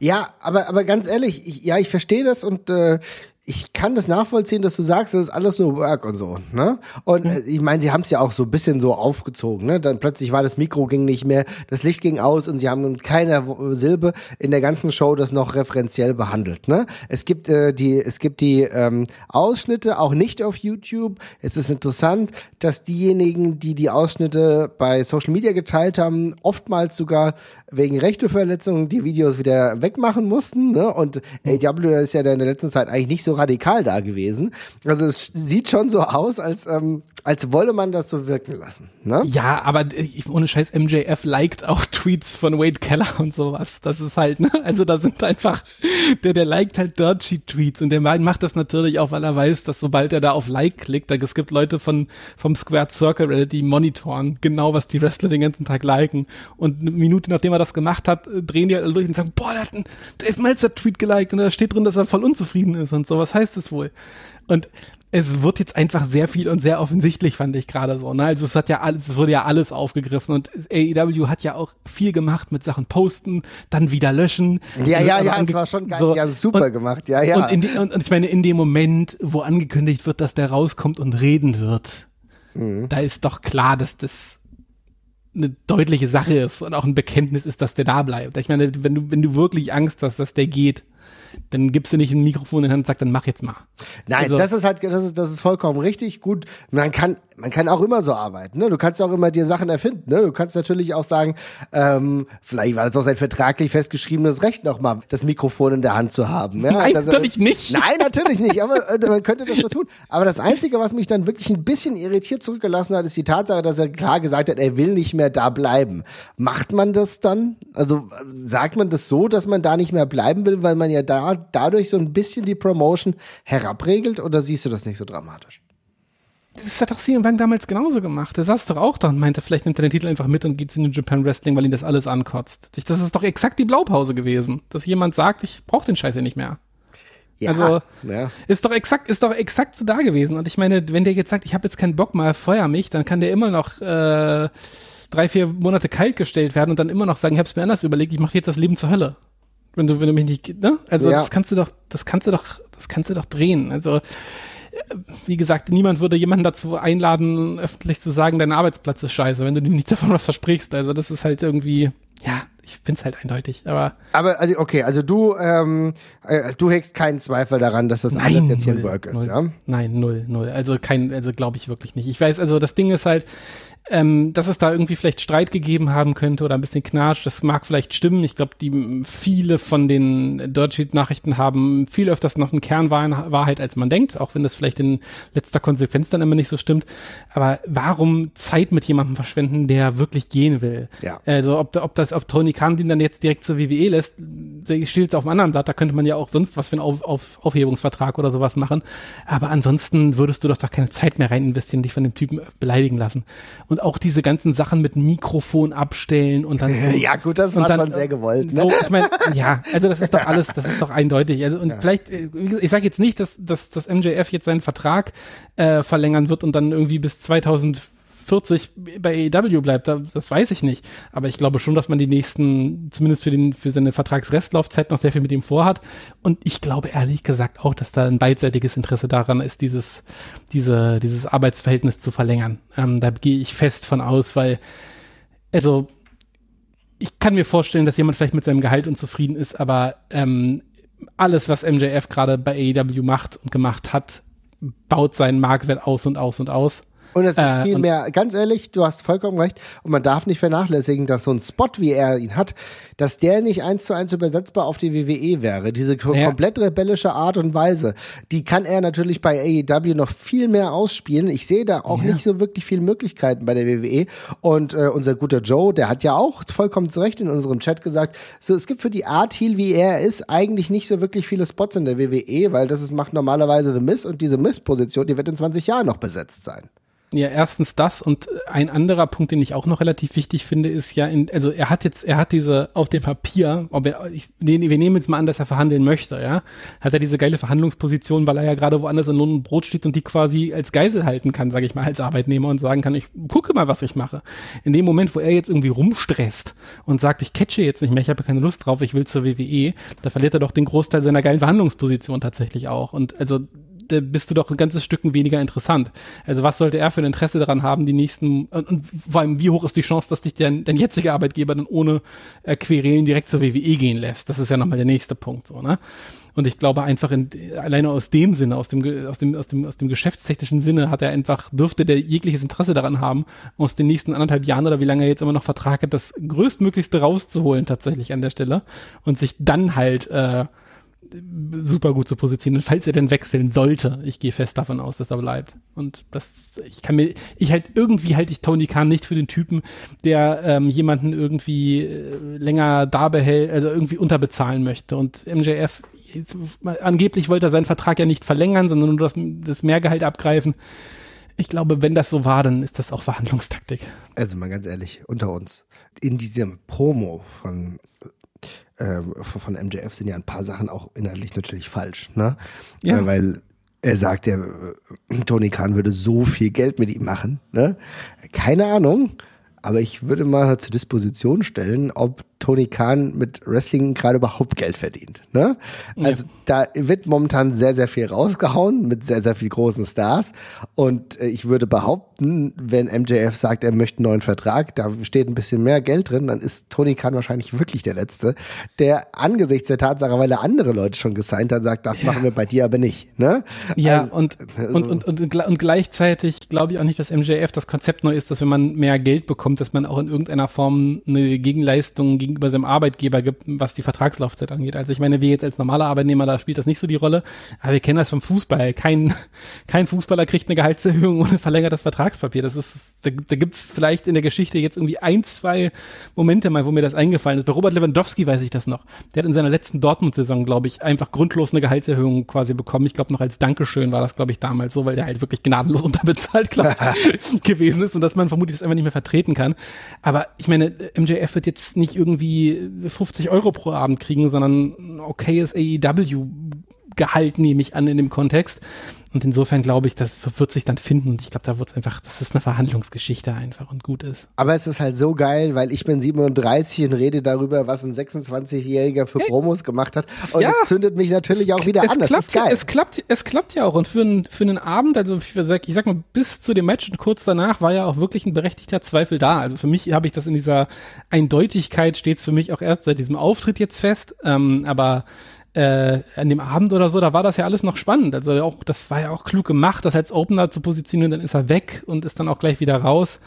Ja, aber, aber ganz ehrlich, ich, ja, ich verstehe das und äh, ich kann das nachvollziehen, dass du sagst, das ist alles nur Work und so, ne? Und mhm. ich meine, sie haben es ja auch so ein bisschen so aufgezogen, ne? Dann plötzlich war das Mikro ging nicht mehr, das Licht ging aus und sie haben mit keiner Silbe in der ganzen Show das noch referenziell behandelt, ne? Es gibt äh, die, es gibt die ähm, Ausschnitte auch nicht auf YouTube. Es ist interessant, dass diejenigen, die die Ausschnitte bei Social Media geteilt haben, oftmals sogar wegen Rechteverletzungen die Videos wieder wegmachen mussten, ne? Und AW ist ja in der letzten Zeit eigentlich nicht so radikal da gewesen. Also es sieht schon so aus, als, ähm, als wolle man das so wirken lassen. Ne? Ja, aber ich, ohne Scheiß, MJF liked auch [laughs] Tweets von Wade Keller und sowas. Das ist halt, ne? Also da sind einfach, der, der liked halt Dirt Sheet Tweets und der macht das natürlich auch, weil er weiß, dass sobald er da auf Like klickt, da, es gibt Leute von, vom Squared Circle Reddit, die monitoren genau, was die Wrestler den ganzen Tag liken. Und eine Minute nachdem er das gemacht hat, drehen die alle durch und sagen, boah, der hat einen Dave Meltzer Tweet geliked und da steht drin, dass er voll unzufrieden ist und so. Was heißt das wohl? Und es wird jetzt einfach sehr viel und sehr offensichtlich, fand ich gerade so. Ne? Also es hat ja alles, es wurde ja alles aufgegriffen und AEW hat ja auch viel gemacht mit Sachen posten, dann wieder löschen. Ja, ja, ja, es war schon geil, so. ja, super und, gemacht, ja, ja. Und, die, und, und, ich meine, in dem Moment, wo angekündigt wird, dass der rauskommt und reden wird, mhm. da ist doch klar, dass das eine deutliche Sache ist und auch ein Bekenntnis ist, dass der da bleibt. Ich meine, wenn du, wenn du wirklich Angst hast, dass der geht, dann gibst du nicht ein Mikrofon in die Hand und sagst, dann mach jetzt mal. Nein, also, das ist halt, das ist, das ist vollkommen richtig. Gut, man kann, man kann auch immer so arbeiten. Ne? Du kannst auch immer dir Sachen erfinden. Ne? Du kannst natürlich auch sagen, ähm, vielleicht war das auch sein vertraglich festgeschriebenes Recht, nochmal das Mikrofon in der Hand zu haben. Ja? Nein, das, natürlich nicht. [laughs] Nein, natürlich nicht. Aber äh, man könnte das so tun. Aber das Einzige, was mich dann wirklich ein bisschen irritiert zurückgelassen hat, ist die Tatsache, dass er klar gesagt hat, er will nicht mehr da bleiben. Macht man das dann? Also sagt man das so, dass man da nicht mehr bleiben will, weil man ja da dadurch so ein bisschen die Promotion herabregelt? Oder siehst du das nicht so dramatisch? Das hat doch CM Punk damals genauso gemacht. Der saß doch auch da und meinte, vielleicht nimmt er den Titel einfach mit und geht zu New Japan Wrestling, weil ihn das alles ankotzt. Das ist doch exakt die Blaupause gewesen, dass jemand sagt, ich brauche den Scheiß ja nicht mehr. Ja, also ja. ist doch exakt, ist doch exakt so da gewesen. Und ich meine, wenn der jetzt sagt, ich habe jetzt keinen Bock mal, feuer mich, dann kann der immer noch äh, drei, vier Monate kalt gestellt werden und dann immer noch sagen, ich habe es mir anders überlegt, ich mache jetzt das Leben zur Hölle. Wenn du, wenn du mich nicht, ne? Also ja. das kannst du doch, das kannst du doch, das kannst du doch drehen. Also wie gesagt, niemand würde jemanden dazu einladen, öffentlich zu sagen, dein Arbeitsplatz ist scheiße, wenn du ihm nicht [laughs] davon was versprichst. Also das ist halt irgendwie, ja, ich finde es halt eindeutig. Aber, aber also okay, also du, ähm, äh, du hegst keinen Zweifel daran, dass das nein, alles jetzt hier ein Work ist, null, ja? Nein, null, null. Also kein, also glaube ich wirklich nicht. Ich weiß, also das Ding ist halt, ähm, dass es da irgendwie vielleicht Streit gegeben haben könnte oder ein bisschen Knatsch, das mag vielleicht stimmen. Ich glaube, die viele von den Dirtsheet-Nachrichten haben viel öfters noch eine Kernwahrheit, als man denkt, auch wenn das vielleicht in letzter Konsequenz dann immer nicht so stimmt. Aber warum Zeit mit jemandem verschwenden, der wirklich gehen will? Ja. Also ob, ob das, ob Tony Khan den dann jetzt direkt zur WWE lässt, steht auf einem anderen Blatt, da könnte man ja auch sonst was für einen auf, auf, Aufhebungsvertrag oder sowas machen. Aber ansonsten würdest du doch doch keine Zeit mehr rein investieren, dich von dem Typen beleidigen lassen. Und und auch diese ganzen Sachen mit Mikrofon abstellen und dann. [laughs] So, ja, gut, das war dann, schon sehr gewollt. Ne? So, ich meine, ja, also das ist doch alles, das ist doch eindeutig. Also, und ja. vielleicht, äh, ich sage jetzt nicht, dass, dass, dass MJF jetzt seinen Vertrag äh, verlängern wird und dann irgendwie bis 2000 40 bei AEW bleibt, das weiß ich nicht. Aber ich glaube schon, dass man die nächsten, zumindest für, den, für seine Vertragsrestlaufzeit noch sehr viel mit ihm vorhat. Und ich glaube ehrlich gesagt auch, dass da ein beidseitiges Interesse daran ist, dieses, diese, dieses Arbeitsverhältnis zu verlängern. Ähm, da gehe ich fest von aus, weil, also, ich kann mir vorstellen, dass jemand vielleicht mit seinem Gehalt unzufrieden ist, aber ähm, alles, was MJF gerade bei AEW macht und gemacht hat, baut seinen Marktwert aus und aus und aus. Und es ist äh, viel mehr, ganz ehrlich, du hast vollkommen recht. Und man darf nicht vernachlässigen, dass so ein Spot, wie er ihn hat, dass der nicht eins zu eins übersetzbar auf die WWE wäre. Diese ja. komplett rebellische Art und Weise, die kann er natürlich bei AEW noch viel mehr ausspielen. Ich sehe da auch ja. nicht so wirklich viele Möglichkeiten bei der WWE. Und äh, unser guter Joe, der hat ja auch vollkommen zu Recht in unserem Chat gesagt, so es gibt für die Art Heel, wie er ist, eigentlich nicht so wirklich viele Spots in der WWE, weil das ist, macht normalerweise The Miss und diese Miss-Position, die wird in 20 Jahren noch besetzt sein. Ja, erstens das und ein anderer Punkt, den ich auch noch relativ wichtig finde, ist ja, in, also er hat jetzt, er hat diese auf dem Papier, ob er, ich, wir nehmen jetzt mal an, dass er verhandeln möchte, ja, hat er diese geile Verhandlungsposition, weil er ja gerade woanders in Lohn und Brot steht und die quasi als Geisel halten kann, sage ich mal, als Arbeitnehmer und sagen kann, ich gucke mal, was ich mache. In dem Moment, wo er jetzt irgendwie rumstresst und sagt, ich catche jetzt nicht mehr, ich habe keine Lust drauf, ich will zur WWE, da verliert er doch den Großteil seiner geilen Verhandlungsposition tatsächlich auch. Und also bist du doch ein ganzes Stück weniger interessant. Also was sollte er für ein Interesse daran haben, die nächsten, und, und vor allem, wie hoch ist die Chance, dass dich dein, dein jetziger Arbeitgeber dann ohne äh, Querelen direkt zur WWE gehen lässt? Das ist ja nochmal der nächste Punkt, so, ne? Und ich glaube einfach in, alleine aus dem Sinne, aus dem, aus dem, aus dem, aus dem geschäftstechnischen Sinne hat er einfach, dürfte der jegliches Interesse daran haben, aus den nächsten anderthalb Jahren oder wie lange er jetzt immer noch Vertrag hat, das größtmöglichste rauszuholen tatsächlich an der Stelle und sich dann halt, äh, super gut zu positionieren, falls er denn wechseln sollte. Ich gehe fest davon aus, dass er bleibt. Und das, ich kann mir, ich halt irgendwie halte ich Tony Khan nicht für den Typen, der ähm, jemanden irgendwie äh, länger da behält, also irgendwie unterbezahlen möchte. Und MJF, jetzt, angeblich wollte er seinen Vertrag ja nicht verlängern, sondern nur das, das Mehrgehalt abgreifen. Ich glaube, wenn das so war, dann ist das auch Verhandlungstaktik. Also mal ganz ehrlich, unter uns. In diesem Promo von äh, von MJF sind ja ein paar Sachen auch inhaltlich natürlich falsch, ne? Ja. Äh, weil er sagt ja, äh, Tony Khan würde so viel Geld mit ihm machen, ne? Keine Ahnung, aber ich würde mal zur Disposition stellen, ob Tony Khan mit Wrestling gerade überhaupt Geld verdient. Ne? Also ja. da wird momentan sehr, sehr viel rausgehauen mit sehr, sehr viel großen Stars. Und äh, ich würde behaupten, wenn MJF sagt, er möchte einen neuen Vertrag, da steht ein bisschen mehr Geld drin, dann ist Tony Khan wahrscheinlich wirklich der Letzte, der angesichts der Tatsache, weil er andere Leute schon gesigned hat, sagt, das ja. machen wir bei dir aber nicht. Ne? Ja, also, und, also, und, und, und, und gleichzeitig glaube ich auch nicht, dass MJF das Konzept neu ist, dass wenn man mehr Geld bekommt, dass man auch in irgendeiner Form eine Gegenleistung gegenüber seinem Arbeitgeber gibt, was die Vertragslaufzeit angeht. Also ich meine, wir jetzt als normaler Arbeitnehmer, da spielt das nicht so die Rolle, aber wir kennen das vom Fußball. Kein, [laughs] kein Fußballer kriegt eine Gehaltserhöhung ohne verlängertes Vertragspapier. Das ist, da, da gibt es vielleicht in der Geschichte jetzt irgendwie ein, zwei Momente mal, wo mir das eingefallen ist. Bei Robert Lewandowski weiß ich das noch. Der hat in seiner letzten Dortmund-Saison, glaube ich, einfach grundlos eine Gehaltserhöhung quasi bekommen. Ich glaube noch als Dankeschön war das, glaube ich, damals so, weil der halt wirklich gnadenlos [laughs] unterbezahlt, glaube [laughs] gewesen ist und dass man vermutlich das einfach nicht mehr vertreten kann. Aber ich meine, MJF wird jetzt nicht irgendwie 50 Euro pro Abend kriegen, sondern ein okayes AEW Gehalt nehme ich an in dem Kontext. Und insofern glaube ich, das wird sich dann finden. Und ich glaube, da wird es einfach, das ist eine Verhandlungsgeschichte einfach und gut ist. Aber es ist halt so geil, weil ich bin 37 und rede darüber, was ein 26-Jähriger für Promos gemacht hat. Und ja, es zündet mich natürlich auch wieder an. Das klappt, ist geil. Es klappt, es klappt ja auch. Und für, einen für einen Abend, also ich sag, ich sag mal, bis zu dem Match und kurz danach war ja auch wirklich ein berechtigter Zweifel da. Also für mich habe ich das in dieser Eindeutigkeit stets für mich auch erst seit diesem Auftritt jetzt fest. Ähm, aber äh, an dem Abend oder so, da war das ja alles noch spannend. Also auch, das war ja auch klug gemacht, das als Opener zu positionieren, dann ist er weg und ist dann auch gleich wieder raus.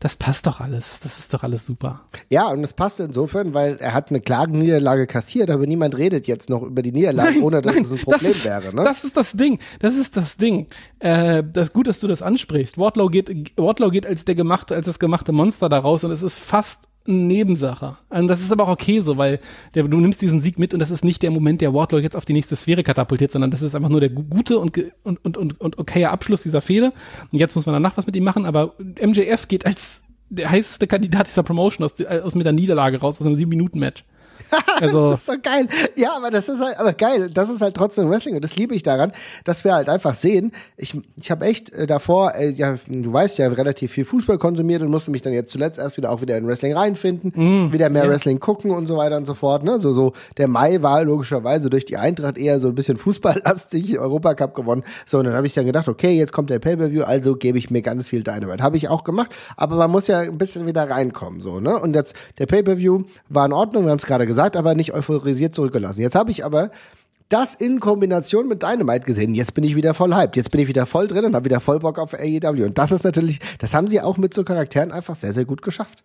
Das passt doch alles. Das ist doch alles super. Ja, und es passt insofern, weil er hat eine klare Niederlage kassiert, aber niemand redet jetzt noch über die Niederlage, nein, ohne dass nein, es ein Problem ist, wäre. Ne? Das ist das Ding. Das ist das Ding. Äh, das ist gut, dass du das ansprichst. Wardlow geht, Wardlow geht als der gemachte, als das gemachte Monster da raus und es ist fast Nebensache. Und das ist aber auch okay so, weil der, du nimmst diesen Sieg mit und das ist nicht der Moment, der Wardlow jetzt auf die nächste Sphäre katapultiert, sondern das ist einfach nur der gute und, und, und, und, und okaye Abschluss dieser Fehde. Und jetzt muss man danach was mit ihm machen, aber MJF geht als der heißeste Kandidat dieser Promotion aus, aus mit der Niederlage raus, aus einem 7-Minuten-Match. [laughs] Also, das ist so geil. Ja, aber das ist halt, aber geil, das ist halt trotzdem Wrestling und das liebe ich daran, dass wir halt einfach sehen, ich, ich habe echt äh, davor, äh, ja, du weißt ja, relativ viel Fußball konsumiert und musste mich dann jetzt zuletzt erst wieder auch wieder in Wrestling reinfinden, mm, wieder mehr ja. Wrestling gucken und so weiter und so fort. Ne? So, so, der Mai war logischerweise durch die Eintracht eher so ein bisschen fußballlastig, [laughs] Europacup gewonnen. So, und dann habe ich dann gedacht, okay, jetzt kommt der Pay-Per-View, also gebe ich mir ganz viel Dynamite. Habe ich auch gemacht, aber man muss ja ein bisschen wieder reinkommen, so, ne? Und jetzt, der Pay-Per-View war in Ordnung, wir haben es gerade gesagt, aber nicht euphorisiert zurückgelassen. Jetzt habe ich aber das in Kombination mit Dynamite gesehen. Jetzt bin ich wieder voll hyped. Jetzt bin ich wieder voll drin und habe wieder voll Bock auf AEW. Und das ist natürlich, das haben sie auch mit so Charakteren einfach sehr, sehr gut geschafft.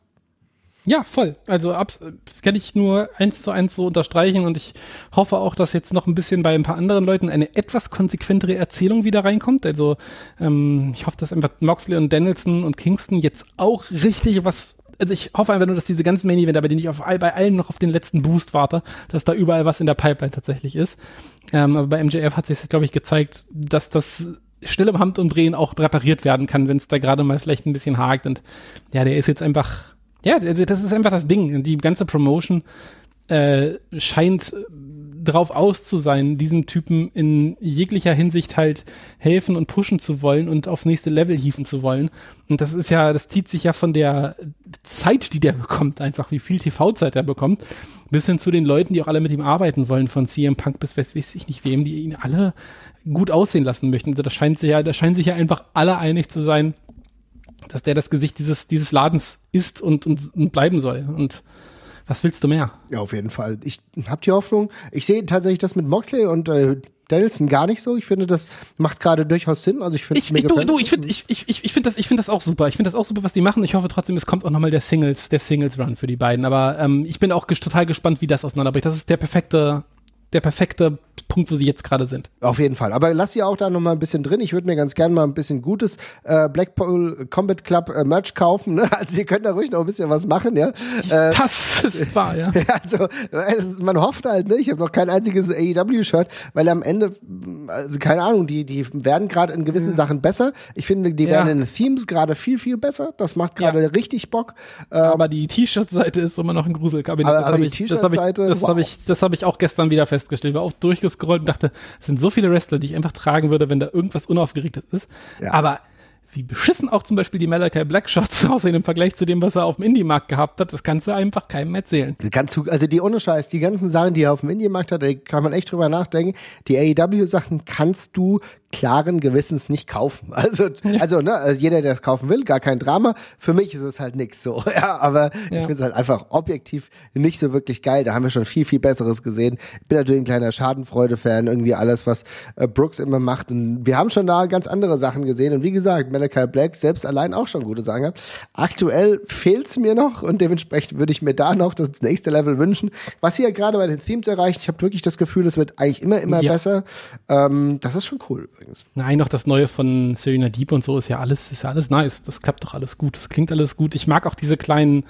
Ja, voll. Also kann ich nur eins zu eins so unterstreichen und ich hoffe auch, dass jetzt noch ein bisschen bei ein paar anderen Leuten eine etwas konsequentere Erzählung wieder reinkommt. Also ähm, ich hoffe, dass einfach Moxley und Danielson und Kingston jetzt auch richtig was also ich hoffe einfach nur, dass diese ganzen Main-Eventer, bei denen ich auf all, bei allen noch auf den letzten Boost warte, dass da überall was in der Pipeline tatsächlich ist. Ähm, aber bei MJF hat sich glaube ich, gezeigt, dass das still im Handumdrehen auch repariert werden kann, wenn es da gerade mal vielleicht ein bisschen hakt. Und ja, der ist jetzt einfach, ja, das ist einfach das Ding. Die ganze Promotion äh, scheint drauf aus zu sein, diesen Typen in jeglicher Hinsicht halt helfen und pushen zu wollen und aufs nächste Level hieven zu wollen. Und das ist ja, das zieht sich ja von der Zeit, die der bekommt, einfach wie viel TV-Zeit er bekommt, bis hin zu den Leuten, die auch alle mit ihm arbeiten wollen, von CM Punk bis weiß, weiß ich nicht wem, die ihn alle gut aussehen lassen möchten. Also das scheint sich ja, da scheinen sich ja einfach alle einig zu sein, dass der das Gesicht dieses, dieses Ladens ist und, und, und bleiben soll. Und was willst du mehr? Ja, auf jeden Fall. Ich habe die Hoffnung. Ich sehe tatsächlich das mit Moxley und äh, Danielson gar nicht so. Ich finde, das macht gerade durchaus Sinn. Also ich finde, ich, ich, du, du, ich finde, ich, ich, ich, ich finde das, ich finde das auch super. Ich finde das auch super, was die machen. Ich hoffe trotzdem, es kommt auch nochmal der Singles, der Singles Run für die beiden. Aber ähm, ich bin auch total gespannt, wie das auseinanderbricht. Das ist der perfekte der perfekte Punkt, wo sie jetzt gerade sind. Auf jeden Fall. Aber lass sie auch da noch mal ein bisschen drin. Ich würde mir ganz gerne mal ein bisschen gutes äh, Blackpool Combat Club äh, Merch kaufen. Ne? [laughs] Also ihr könnt da ruhig noch ein bisschen was machen, ja. Äh, [laughs] das ist wahr, ja. [laughs] also es, man hofft halt, ne? Ich habe noch kein einziges AEW-Shirt, weil am Ende, also keine Ahnung, die, die werden gerade in gewissen ja. Sachen besser. Ich finde, die ja. werden in den Themes gerade viel, viel besser. Das macht gerade ja. richtig Bock. Ähm, aber die T-Shirt-Seite ist immer noch ein Gruselkabinett. Aber, aber das habe ich, hab ich, wow. hab ich, hab ich auch gestern wieder festgestellt festgestellt, war auch durchgescrollt und dachte, es sind so viele Wrestler, die ich einfach tragen würde, wenn da irgendwas Unaufgeregtes ist. Ja. Aber wie beschissen auch zum Beispiel die Malachi Black Shots [laughs] aussehen im Vergleich zu dem, was er auf dem Indie-Markt gehabt hat, das kannst du einfach keinem erzählen. Kannst du, also die ohne Scheiß, die ganzen Sachen, die er auf dem Indie-Markt hat, da kann man echt drüber nachdenken. Die AEW-Sachen kannst du klaren Gewissens nicht kaufen. [laughs] Also, ja. also, ne, also jeder, der es kaufen will, gar kein Drama. Für mich ist es halt nix so. [laughs] Ja, aber ja. ich finde es halt einfach objektiv nicht so wirklich geil. Da haben wir schon viel, viel Besseres gesehen. Ich bin natürlich ein kleiner Schadenfreude-Fan, irgendwie alles, was äh, Brooks immer macht. Und wir haben schon da ganz andere Sachen gesehen. Und wie gesagt, Malachi Black selbst allein auch schon gute Sachen Aktuell fehlt's mir noch und dementsprechend würde ich mir da noch das nächste Level wünschen. Was hier gerade bei den Themes erreicht, ich habe wirklich das Gefühl, es wird eigentlich immer, immer ja. besser. Ähm, das ist schon cool übrigens. Nein, noch das Neue von Serena Deep und so ist ja alles, ist ja alles nice. Das klappt doch alles gut. Das klingt alles gut. Ich mag auch diese kleinen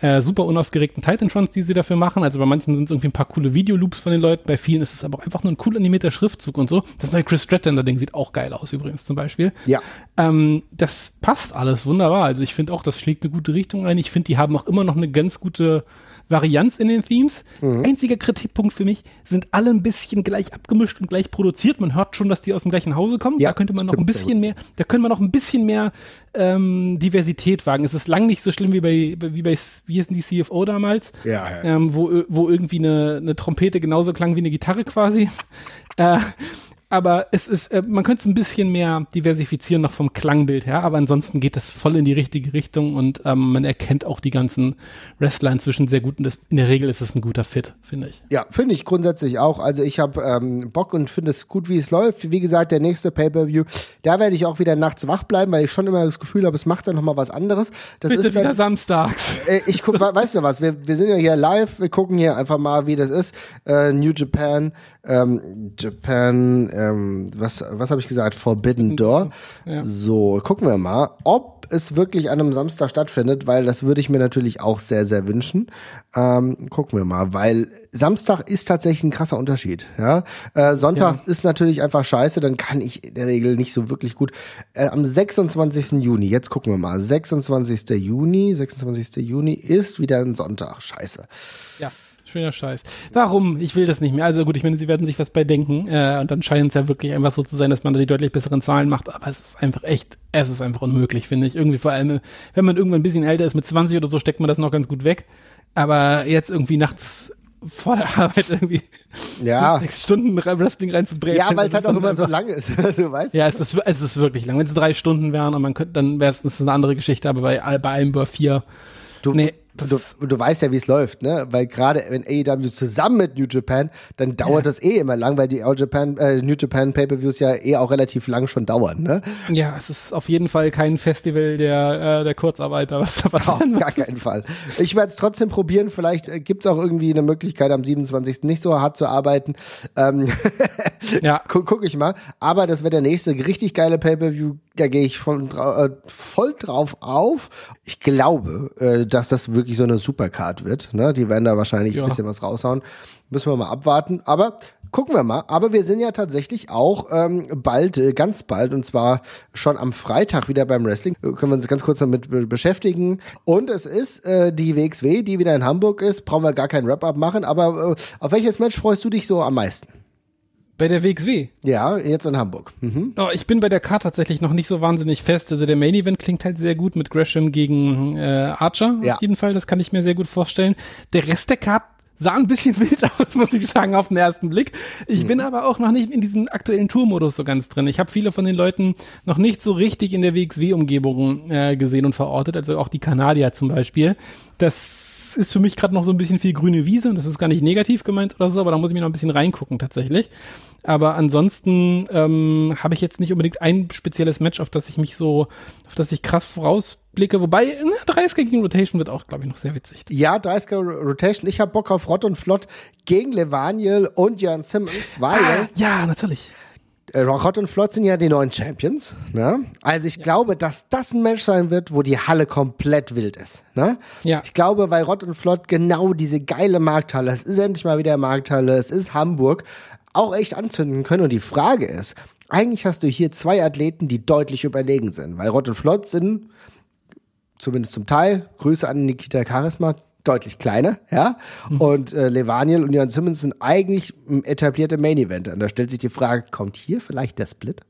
äh, super unaufgeregten Titan-Trons, die sie dafür machen. Also bei manchen sind es irgendwie ein paar coole Videoloops von den Leuten, bei vielen ist es aber auch einfach nur ein cool animierter Schriftzug und so. Das neue Chris Stratlander-Ding sieht auch geil aus übrigens zum Beispiel. Ja. Ähm, das passt alles wunderbar. Also ich finde auch, das schlägt eine gute Richtung ein. Ich finde, die haben auch immer noch eine ganz gute Varianz in den Themes. Mhm. Einziger Kritikpunkt für mich, sind alle ein bisschen gleich abgemischt und gleich produziert. Man hört schon, dass die aus dem gleichen Hause kommen. Ja, da könnte man noch ein bisschen mehr, da können wir noch ein bisschen mehr ähm, Diversität wagen. Es ist lang nicht so schlimm wie bei, wie bei, wie hießen die CFO damals, ja, ja. Ähm, wo, wo irgendwie eine, eine Trompete genauso klang wie eine Gitarre quasi. [laughs] Äh, aber es ist, äh, man könnte es ein bisschen mehr diversifizieren noch vom Klangbild her, aber ansonsten geht das voll in die richtige Richtung und ähm, man erkennt auch die ganzen Wrestler inzwischen sehr gut und das, in der Regel ist es ein guter Fit, finde ich. Ja, finde ich grundsätzlich auch. Also ich habe ähm, Bock und finde es gut, wie es läuft. Wie gesagt, der nächste Pay-Per-View, da werde ich auch wieder nachts wach bleiben, weil ich schon immer das Gefühl habe, es macht dann nochmal was anderes. Das Bitte ist wieder dann, samstags. Äh, ich guck, weißt du was, wir, wir sind ja hier live, wir gucken hier einfach mal, wie das ist. Äh, New Japan ähm, Japan, ähm, was, was habe ich gesagt? Forbidden Door. Ja. So, gucken wir mal, ob es wirklich an einem Samstag stattfindet, weil das würde ich mir natürlich auch sehr, sehr wünschen. Ähm, gucken wir mal, weil Samstag ist tatsächlich ein krasser Unterschied. Ja, äh, Sonntag ja. ist natürlich einfach scheiße, dann kann ich in der Regel nicht so wirklich gut. Äh, am 26. Juni, jetzt gucken wir mal, 26. Juni, 26. Juni ist wieder ein Sonntag. Scheiße. Ja schöner Scheiß. Warum? Ich will das nicht mehr. Also gut, ich meine, sie werden sich was bei denken. Äh, und dann scheint es ja wirklich einfach so zu sein, dass man da die deutlich besseren Zahlen macht. Aber es ist einfach echt, es ist einfach unmöglich, finde ich. Irgendwie vor allem, wenn man irgendwann ein bisschen älter ist, mit 20 oder so, steckt man das noch ganz gut weg. Aber jetzt irgendwie nachts vor der Arbeit irgendwie ja. [laughs] sechs Stunden Wrestling reinzubrechen. Ja, weil es halt auch immer so lang ist, [laughs] du weißt. Ja, es ist, es ist wirklich lang. Wenn es drei Stunden wären und man könnte, dann wäre es eine andere Geschichte, aber bei, bei einem über vier. Du, nee, Du, du, weißt ja, wie es läuft, ne? Weil gerade wenn AEW zusammen mit New Japan, dann dauert ja. das eh immer lang, weil die All Japan, äh, New Japan Pay-per-Views ja eh auch relativ lang schon dauern, ne? Ja, es ist auf jeden Fall kein Festival der, äh, der Kurzarbeiter, was da passiert. Auf gar keinen Fall. Ich werde es trotzdem probieren. Vielleicht äh, gibt's auch irgendwie eine Möglichkeit, am 27. nicht so hart zu arbeiten. Ähm, [laughs] ja. guck, guck ich mal. Aber das wird der nächste richtig geile Pay-per-View. Da gehe ich voll, äh, voll drauf auf. Ich glaube, äh, dass das wirklich so eine Supercard wird. Ne? Die werden da wahrscheinlich ja. ein bisschen was raushauen. Müssen wir mal abwarten. Aber gucken wir mal. Aber wir sind ja tatsächlich auch ähm, bald, äh, ganz bald, und zwar schon am Freitag wieder beim Wrestling. Äh, können wir uns ganz kurz damit be beschäftigen. Und es ist äh, die WXW, die wieder in Hamburg ist. Brauchen wir gar kein Wrap-up machen. Aber äh, auf welches Match freust du dich so am meisten? Bei der WXW? Ja, jetzt in Hamburg. Mhm. Oh, ich bin bei der Card tatsächlich noch nicht so wahnsinnig fest. Also der Main Event klingt halt sehr gut mit Gresham gegen äh, Archer. Ja. Auf jeden Fall, das kann ich mir sehr gut vorstellen. Der Rest der Card sah ein bisschen [laughs] wild aus, muss ich sagen, auf den ersten Blick. Ich mhm. bin aber auch noch nicht in diesem aktuellen Tourmodus so ganz drin. Ich habe viele von den Leuten noch nicht so richtig in der WXW-Umgebung äh, gesehen und verortet, also auch die Kanadier zum Beispiel. Das ist für mich gerade noch so ein bisschen viel grüne Wiese und das ist gar nicht negativ gemeint oder so, aber da muss ich mir noch ein bisschen reingucken tatsächlich. Aber ansonsten ähm, habe ich jetzt nicht unbedingt ein spezielles Match, auf das ich mich so, auf das ich krass vorausblicke. Wobei, ne, 30er gegen Rotation wird auch, glaube ich, noch sehr witzig. Ja, 30er Rotation. Ich habe Bock auf Rott und Flott gegen Levaniel und Jan Simmons, weil. Ah, ja, natürlich. Äh, Rockhot und Flott sind ja die neuen Champions. Ne? Also ich ja. glaube, dass das ein Match sein wird, wo die Halle komplett wild ist. Ne? Ja. Ich glaube, weil Rott und Flott genau diese geile Markthalle, es ist endlich mal wieder Markthalle, es ist Hamburg, auch echt anzünden können. Und die Frage ist, eigentlich hast du hier zwei Athleten, die deutlich überlegen sind, weil Rott und Flott sind zumindest zum Teil, Grüße an Nikita Charisma, deutlich kleiner, ja. Mhm. Und äh, Levaniel und Jan Simmons sind eigentlich etablierte Main Event. Und da stellt sich die Frage, kommt hier vielleicht der Split?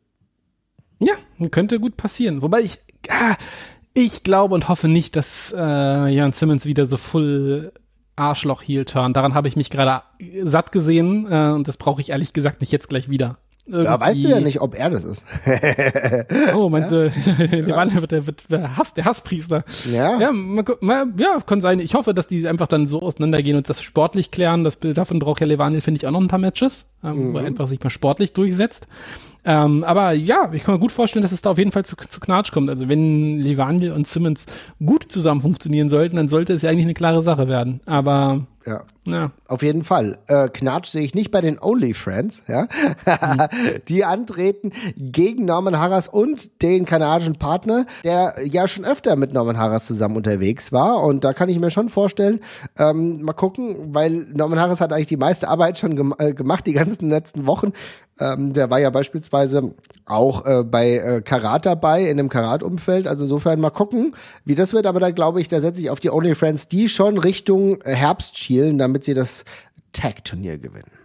Ja, könnte gut passieren. Wobei ich, ah, ich glaube und hoffe nicht, dass äh, Jan Simmons wieder so full Arschloch Heel Turn. Daran habe ich mich gerade satt gesehen äh, und das brauche ich ehrlich gesagt nicht jetzt gleich wieder. Ja, weißt du ja nicht, ob er das ist. [laughs] oh, meinst du, [laughs] ja? wird der, wird der, Hass, der Hasspriester. Ja. Ja, man, man, ja, kann sein. Ich hoffe, dass die einfach dann so auseinandergehen und das sportlich klären. Das, davon braucht ja Levaniel, finde ich, auch noch ein paar Matches, ähm, mhm. wo er einfach sich mal sportlich durchsetzt. Ähm, aber ja, ich kann mir gut vorstellen, dass es da auf jeden Fall zu, zu Knatsch kommt. Also wenn Levaniel und Simmons gut zusammen funktionieren sollten, dann sollte es ja eigentlich eine klare Sache werden. Aber ja. ja. Auf jeden Fall. Äh, Knatsch sehe ich nicht bei den Only Friends, ja. Mhm. [laughs] die antreten gegen Norman Harras und den kanadischen Partner, der ja schon öfter mit Norman Harras zusammen unterwegs war. Und da kann ich mir schon vorstellen, ähm, mal gucken, weil Norman Harras hat eigentlich die meiste Arbeit schon gem äh, gemacht, die ganzen letzten Wochen. Ähm, der war ja beispielsweise auch äh, bei äh, Karat dabei, in einem Karat-Umfeld. Also insofern mal gucken, wie das wird. Aber da glaube ich, da setze ich auf die Only Friends, die schon Richtung Herbst schielen, damit sie das Tag-Turnier gewinnen.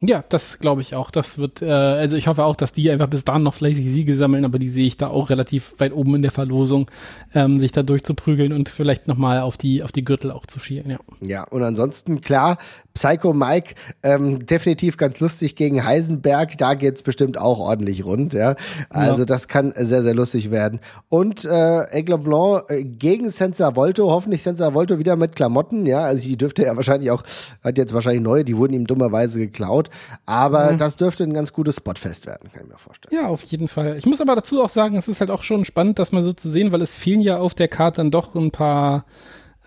Ja, das glaube ich auch. Das wird, äh, also ich hoffe auch, dass die einfach bis dahin noch fleißig Siege sammeln, aber die sehe ich da auch relativ weit oben in der Verlosung, ähm, sich da durchzuprügeln und vielleicht nochmal auf die, auf die Gürtel auch zu schielen, ja. Ja, und ansonsten, klar, Psycho Mike, ähm, definitiv ganz lustig gegen Heisenberg, da geht's bestimmt auch ordentlich rund, ja. Also ja. das kann sehr, sehr lustig werden. Und äh, Aigle Blanc äh, gegen Senza Volto, hoffentlich Senza Volto wieder mit Klamotten, ja. Also die dürfte ja wahrscheinlich auch, hat jetzt wahrscheinlich neue, die wurden ihm dummerweise geklaut. Aber mhm. das dürfte ein ganz gutes Spotfest werden, kann ich mir vorstellen. Ja, auf jeden Fall. Ich muss aber dazu auch sagen, es ist halt auch schon spannend, das mal so zu sehen, weil es fehlen ja auf der Karte dann doch ein paar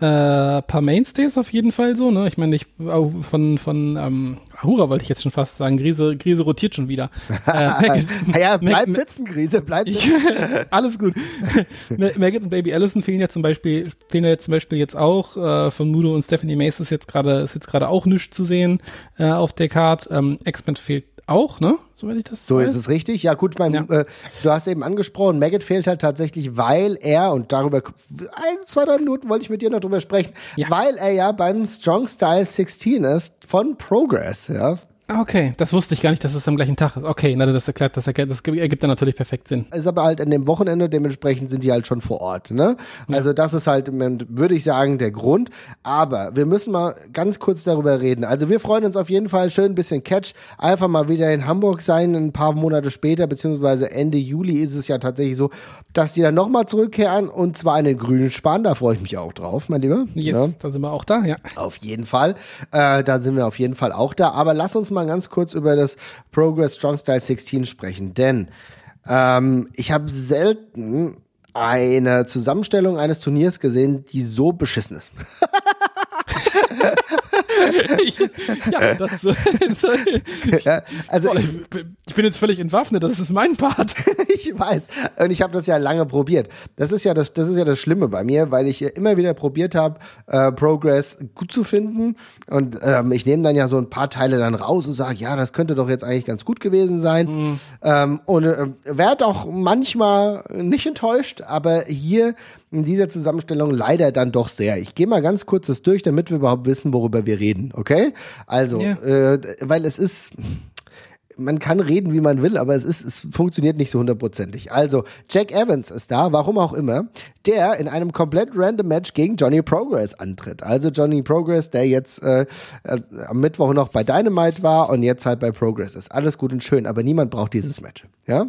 äh, paar Mainstays auf jeden Fall so, ne? Ich meine, ich von von ähm, Ahura wollte ich jetzt schon fast sagen, Grise, Grise rotiert schon wieder. [laughs] Äh, ja, bleib Mag sitzen, Grise, bleib sitzen. [laughs] alles gut. [laughs] Maggot und Baby Allison fehlen ja zum Beispiel, fehlen ja jetzt zum Beispiel jetzt auch, äh, von Nudo und Stephanie Mace ist jetzt gerade, ist jetzt gerade auch nichts zu sehen äh, auf der Card. Ähm, X-Men fehlt auch, ne? Soweit ich das So weiß. ist es richtig. Ja, gut, mein, ja. Äh, du hast eben angesprochen, Maggot fehlt halt tatsächlich, weil er, und darüber, ein, zwei, drei Minuten wollte ich mit dir noch drüber sprechen, ja. weil er ja beim Strong Style 16 ist von Progress, ja. Ah, okay, das wusste ich gar nicht, dass es am gleichen Tag ist. Okay, na, das erklärt, das erklärt, das ergibt dann natürlich perfekt Sinn. Ist aber halt an dem Wochenende, dementsprechend sind die halt schon vor Ort, ne? Ja. Also das ist halt, würde ich sagen, der Grund. Aber wir müssen mal ganz kurz darüber reden. Also wir freuen uns auf jeden Fall schön ein bisschen Catch. Einfach mal wieder in Hamburg sein, ein paar Monate später, beziehungsweise Ende Juli ist es ja tatsächlich so, dass die dann nochmal zurückkehren und zwar in den grünen Span. Da freue ich mich auch drauf, mein Lieber. Yes, ja. da sind wir auch da, ja. Auf jeden Fall. Äh, da sind wir auf jeden Fall auch da. Aber lass uns mal ganz kurz über das Progress Strong Style 16 sprechen, denn ähm, ich habe selten eine Zusammenstellung eines Turniers gesehen, die so beschissen ist. [laughs] ja, das, [laughs] ja, also ich, ich, bin jetzt völlig entwaffnet, das ist mein Part. [laughs] ich weiß. Und ich habe das ja lange probiert. Das ist ja das, das ist ja das Schlimme bei mir, weil ich immer wieder probiert habe, äh, Progress gut zu finden. Und ähm, ich nehme dann ja so ein paar Teile dann raus und sage, ja, das könnte doch jetzt eigentlich ganz gut gewesen sein. Mhm. Ähm, und äh, werde auch manchmal nicht enttäuscht, aber hier in dieser Zusammenstellung leider dann doch sehr. Ich gehe mal ganz kurz das durch, damit wir überhaupt wissen, worüber wir reden, okay? Also, ja. äh, weil es ist man kann reden, wie man will, aber es ist, es funktioniert nicht so hundertprozentig. Also, Jack Evans ist da, warum auch immer, der in einem komplett random Match gegen Johnny Progress antritt. Also Johnny Progress, der jetzt äh, äh, am Mittwoch noch bei Dynamite war und jetzt halt bei Progress ist. Alles gut und schön, aber niemand braucht dieses Match. Ja?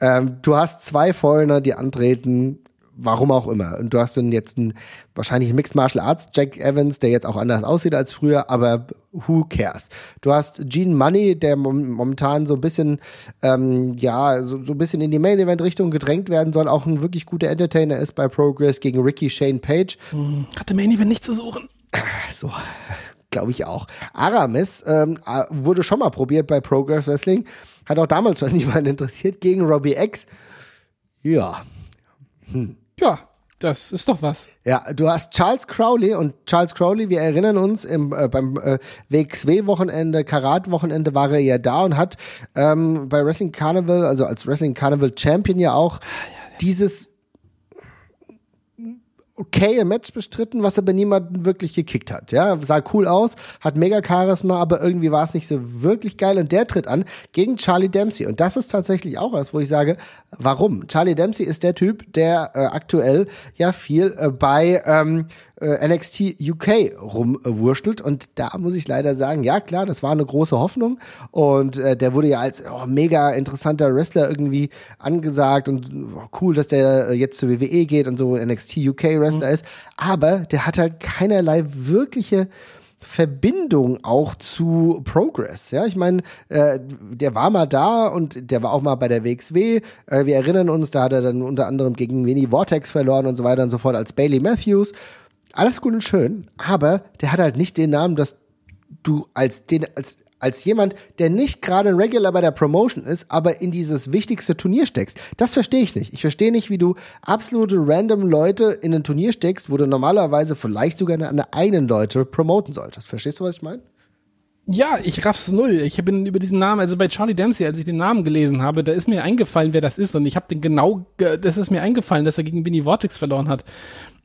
Ähm, du hast zwei Foreigner, die antreten, warum auch immer. Und du hast dann jetzt einen wahrscheinlich Mixed Martial Arts Jack Evans, der jetzt auch anders aussieht als früher, aber who cares? Du hast Gene Money, der momentan so ein bisschen, ähm, ja, so, so ein bisschen in die Main Event Richtung gedrängt werden soll, auch ein wirklich guter Entertainer ist bei Progress gegen Ricky Shane Page. Hm, hat der Main Event nicht zu suchen. So, glaube ich auch. Aramis ähm, wurde schon mal probiert bei Progress Wrestling, hat auch damals schon [laughs] niemand interessiert gegen Robbie X. Ja. Hm. Ja, das ist doch was. Ja, du hast Charles Crowley und Charles Crowley, wir erinnern uns, im, äh, beim äh, WXW-Wochenende, Karat-Wochenende war er ja da und hat ähm, bei Wrestling Carnival, also als Wrestling Carnival Champion ja auch dieses okay Match bestritten, was aber niemanden wirklich gekickt hat. Ja, sah cool aus, hat mega Charisma, aber irgendwie war es nicht so wirklich geil und der tritt an gegen Charlie Dempsey und das ist tatsächlich auch was, wo ich sage, warum? Charlie Dempsey ist der Typ, der äh, aktuell ja viel äh, bei ähm, äh, NXT UK rumwurschtelt. Und da muss ich leider sagen, ja klar, das war eine große Hoffnung. Und äh, der wurde ja als oh, mega interessanter Wrestler irgendwie angesagt und oh, cool, dass der äh, jetzt zur WWE geht und so NXT UK Wrestler mhm. ist. Aber der hat halt keinerlei wirkliche Verbindung auch zu Progress. Ja, ich meine, äh, der war mal da und der war auch mal bei der WXW. Äh, wir erinnern uns, da hat er dann unter anderem gegen Winnie Vortex verloren und so weiter und so fort als Bailey Matthews alles gut und schön, aber der hat halt nicht den Namen, dass du als den als als jemand, der nicht gerade ein Regular bei der Promotion ist, aber in dieses wichtigste Turnier steckst. Das verstehe ich nicht. Ich verstehe nicht, wie du absolute random Leute in ein Turnier steckst, wo du normalerweise vielleicht sogar deine eigenen Leute promoten solltest. Verstehst du, was ich meine? Ja, ich raff's null. Ich bin über diesen Namen, also bei Charlie Dempsey, als ich den Namen gelesen habe, da ist mir eingefallen, wer das ist und ich habe den genau, das ist mir eingefallen, dass er gegen Vinny Vortex verloren hat.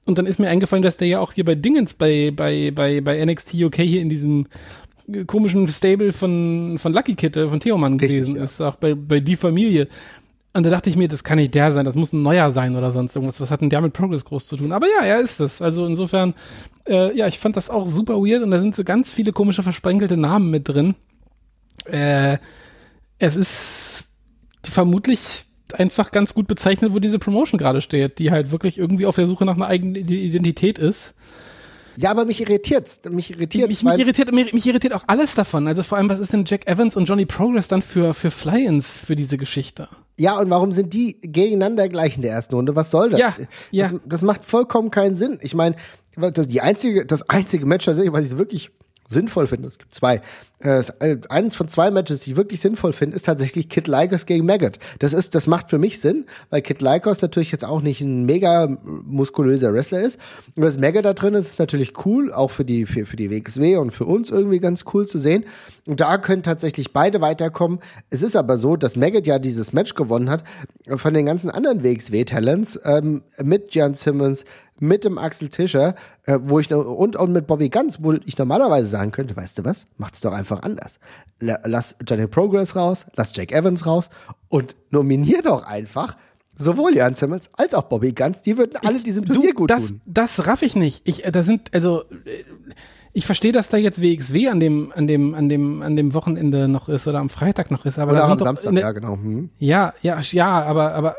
Und dann ist mir eingefallen, dass der ja auch hier bei Dingens bei, bei, bei, bei NXT UK hier in diesem komischen Stable von, von Lucky Kid, äh, von Theoman gewesen ja. ist, auch bei, bei Die Familie. Und da dachte ich mir, das kann nicht der sein, das muss ein neuer sein oder sonst irgendwas. Was hat denn der mit Progress groß zu tun? Aber ja, er ist es. Also insofern, äh, ja, ich fand das auch super weird und da sind so ganz viele komische versprenkelte Namen mit drin. Äh, es ist vermutlich einfach ganz gut bezeichnet, wo diese Promotion gerade steht, die halt wirklich irgendwie auf der Suche nach einer eigenen Identität ist. Ja, aber mich irritiert's. Mich irritiert mich, mich irritiert mich, mich, irritiert auch alles davon. Also vor allem, was ist denn Jack Evans und Johnny Progress dann für für Fly-ins für diese Geschichte? Ja, und warum sind die gegeneinander gleich in der ersten Runde? Was soll das? Ja, ja. Das, das macht vollkommen keinen Sinn. Ich meine, die einzige, das einzige Match, was ich wirklich sinnvoll finde, es gibt zwei, äh, äh, eines von zwei Matches, die ich wirklich sinnvoll finde, ist tatsächlich Kid Lycos gegen Maggot. Das ist, das macht für mich Sinn, weil Kid Lycos natürlich jetzt auch nicht ein mega muskulöser Wrestler ist. Und das Maggot da drin ist, ist natürlich cool, auch für die, für, für die WXW und für uns irgendwie ganz cool zu sehen. Und da können tatsächlich beide weiterkommen. Es ist aber so, dass Maggot ja dieses Match gewonnen hat von den ganzen anderen WXW-Talents ähm, mit Jan Simmons, mit dem Axel Tischer, äh, wo ich und, und mit Bobby Ganz, wo ich normalerweise sagen könnte, weißt du was, macht's doch einfach anders. Lass Johnny Progress raus, lass Jack Evans raus und nominier doch einfach sowohl Jan Simmons als auch Bobby Guns. Die würden alle ich, diesem Turnier du, gut das, tun. Das raff ich nicht. Ich, äh, da sind, also, äh, ich verstehe, dass da jetzt WXW an dem, an dem, an dem, an dem Wochenende noch ist oder am Freitag noch ist. Aber oder am Samstag, ne, ja, genau. Hm. Ja, ja, ja, aber, aber,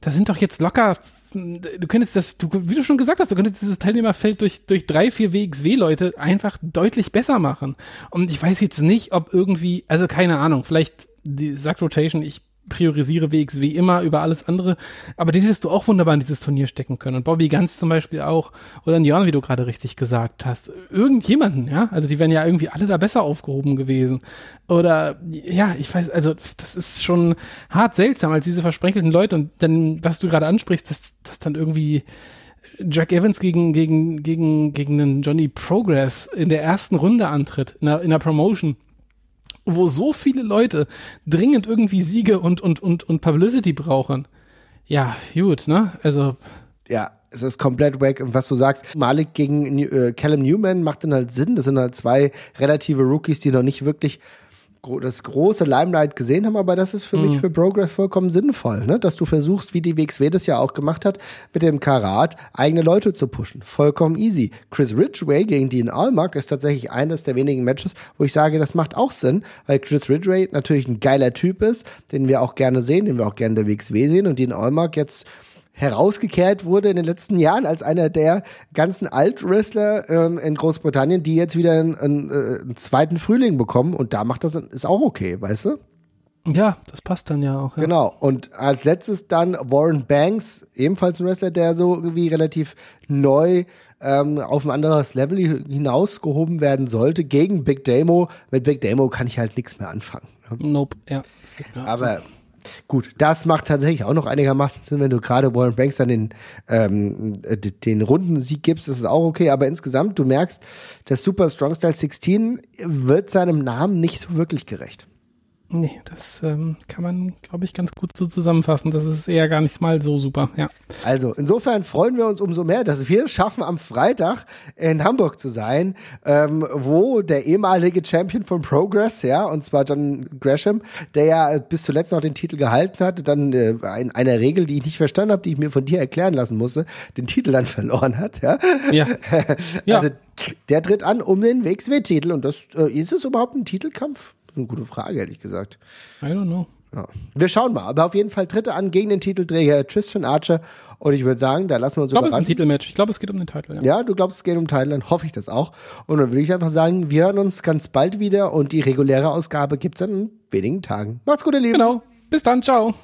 da sind doch jetzt locker du könntest das, du, wie du schon gesagt hast, du könntest dieses Teilnehmerfeld durch, durch drei, vier WXW-Leute einfach deutlich besser machen. Und ich weiß jetzt nicht, ob irgendwie, also keine Ahnung, vielleicht die sagt Rotation, ich priorisiere WXW immer über alles andere. Aber den hättest du auch wunderbar in dieses Turnier stecken können. Und Bobby Ganz zum Beispiel auch. Oder Jan, wie du gerade richtig gesagt hast. Irgendjemanden, ja. Also die wären ja irgendwie alle da besser aufgehoben gewesen. Oder, ja, ich weiß, also das ist schon hart seltsam, als diese versprenkelten Leute. Und dann, was du gerade ansprichst, dass, dass dann irgendwie Jack Evans gegen, gegen, gegen, gegen einen Johnny Progress in der ersten Runde antritt, in der, in der Promotion wo so viele Leute dringend irgendwie Siege und, und, und, und Publicity brauchen. Ja, gut, ne? Also. Ja, es ist komplett weg. Was du sagst, Malik gegen äh, Callum Newman macht dann halt Sinn. Das sind halt zwei relative Rookies, die noch nicht wirklich das große Limelight gesehen haben, aber das ist für mhm. mich für Progress vollkommen sinnvoll, ne? dass du versuchst, wie die WXW das ja auch gemacht hat, mit dem Karat eigene Leute zu pushen. Vollkommen easy. Chris Ridgway gegen Dean Allmark ist tatsächlich eines der wenigen Matches, wo ich sage, das macht auch Sinn, weil Chris Ridgway natürlich ein geiler Typ ist, den wir auch gerne sehen, den wir auch gerne der WXW sehen und Dean Allmark jetzt herausgekehrt wurde in den letzten Jahren als einer der ganzen Alt-Wrestler ähm, in Großbritannien, die jetzt wieder einen, einen, äh, einen, zweiten Frühling bekommen und da macht das ist auch okay, weißt du? Ja, das passt dann ja auch. Ja. Genau. Und als letztes dann Warren Banks, ebenfalls ein Wrestler, der so irgendwie relativ neu ähm, auf ein anderes Level hinausgehoben werden sollte, gegen Big Damo. Mit Big Damo kann ich halt nichts mehr anfangen. Ne? Nope, ja. Aber Gut, das macht tatsächlich auch noch einigermaßen Sinn, wenn du gerade Warren Banks dann den, ähm, den Rundensieg gibst, das ist auch okay, aber insgesamt, du merkst, das Super Strong Style 16 wird seinem Namen nicht so wirklich gerecht. Nee, das ähm, kann man, glaube ich, ganz gut so zusammenfassen. Das ist eher gar nicht mal so super, ja. Also, insofern freuen wir uns umso mehr, dass wir es schaffen, am Freitag in Hamburg zu sein, ähm, wo der ehemalige Champion von Progress, ja, und zwar John Gresham, der ja bis zuletzt noch den Titel gehalten hatte, dann äh, in einer Regel, die ich nicht verstanden habe, die ich mir von dir erklären lassen musste, den Titel dann [laughs] verloren hat, ja. Ja. [laughs] ja. Also, der tritt an um den WXW-Titel und das, äh, ist es überhaupt ein Titelkampf? Eine gute Frage, ehrlich gesagt. I don't know. Ja. Wir schauen mal. Aber auf jeden Fall dritte an gegen den Titelträger Tristan Archer. Und ich würde sagen, da lassen wir uns ich glaub, überraschen. Ich glaube, es ist ein Titelmatch. Ich glaube, es geht um den Titel. Ja. ja, du glaubst, es geht um den Titel. Dann hoffe ich das auch. Und dann würde ich einfach sagen, wir hören uns ganz bald wieder. Und die reguläre Ausgabe gibt es dann in wenigen Tagen. Macht's gut, ihr Lieben. Genau. Bis dann. Ciao.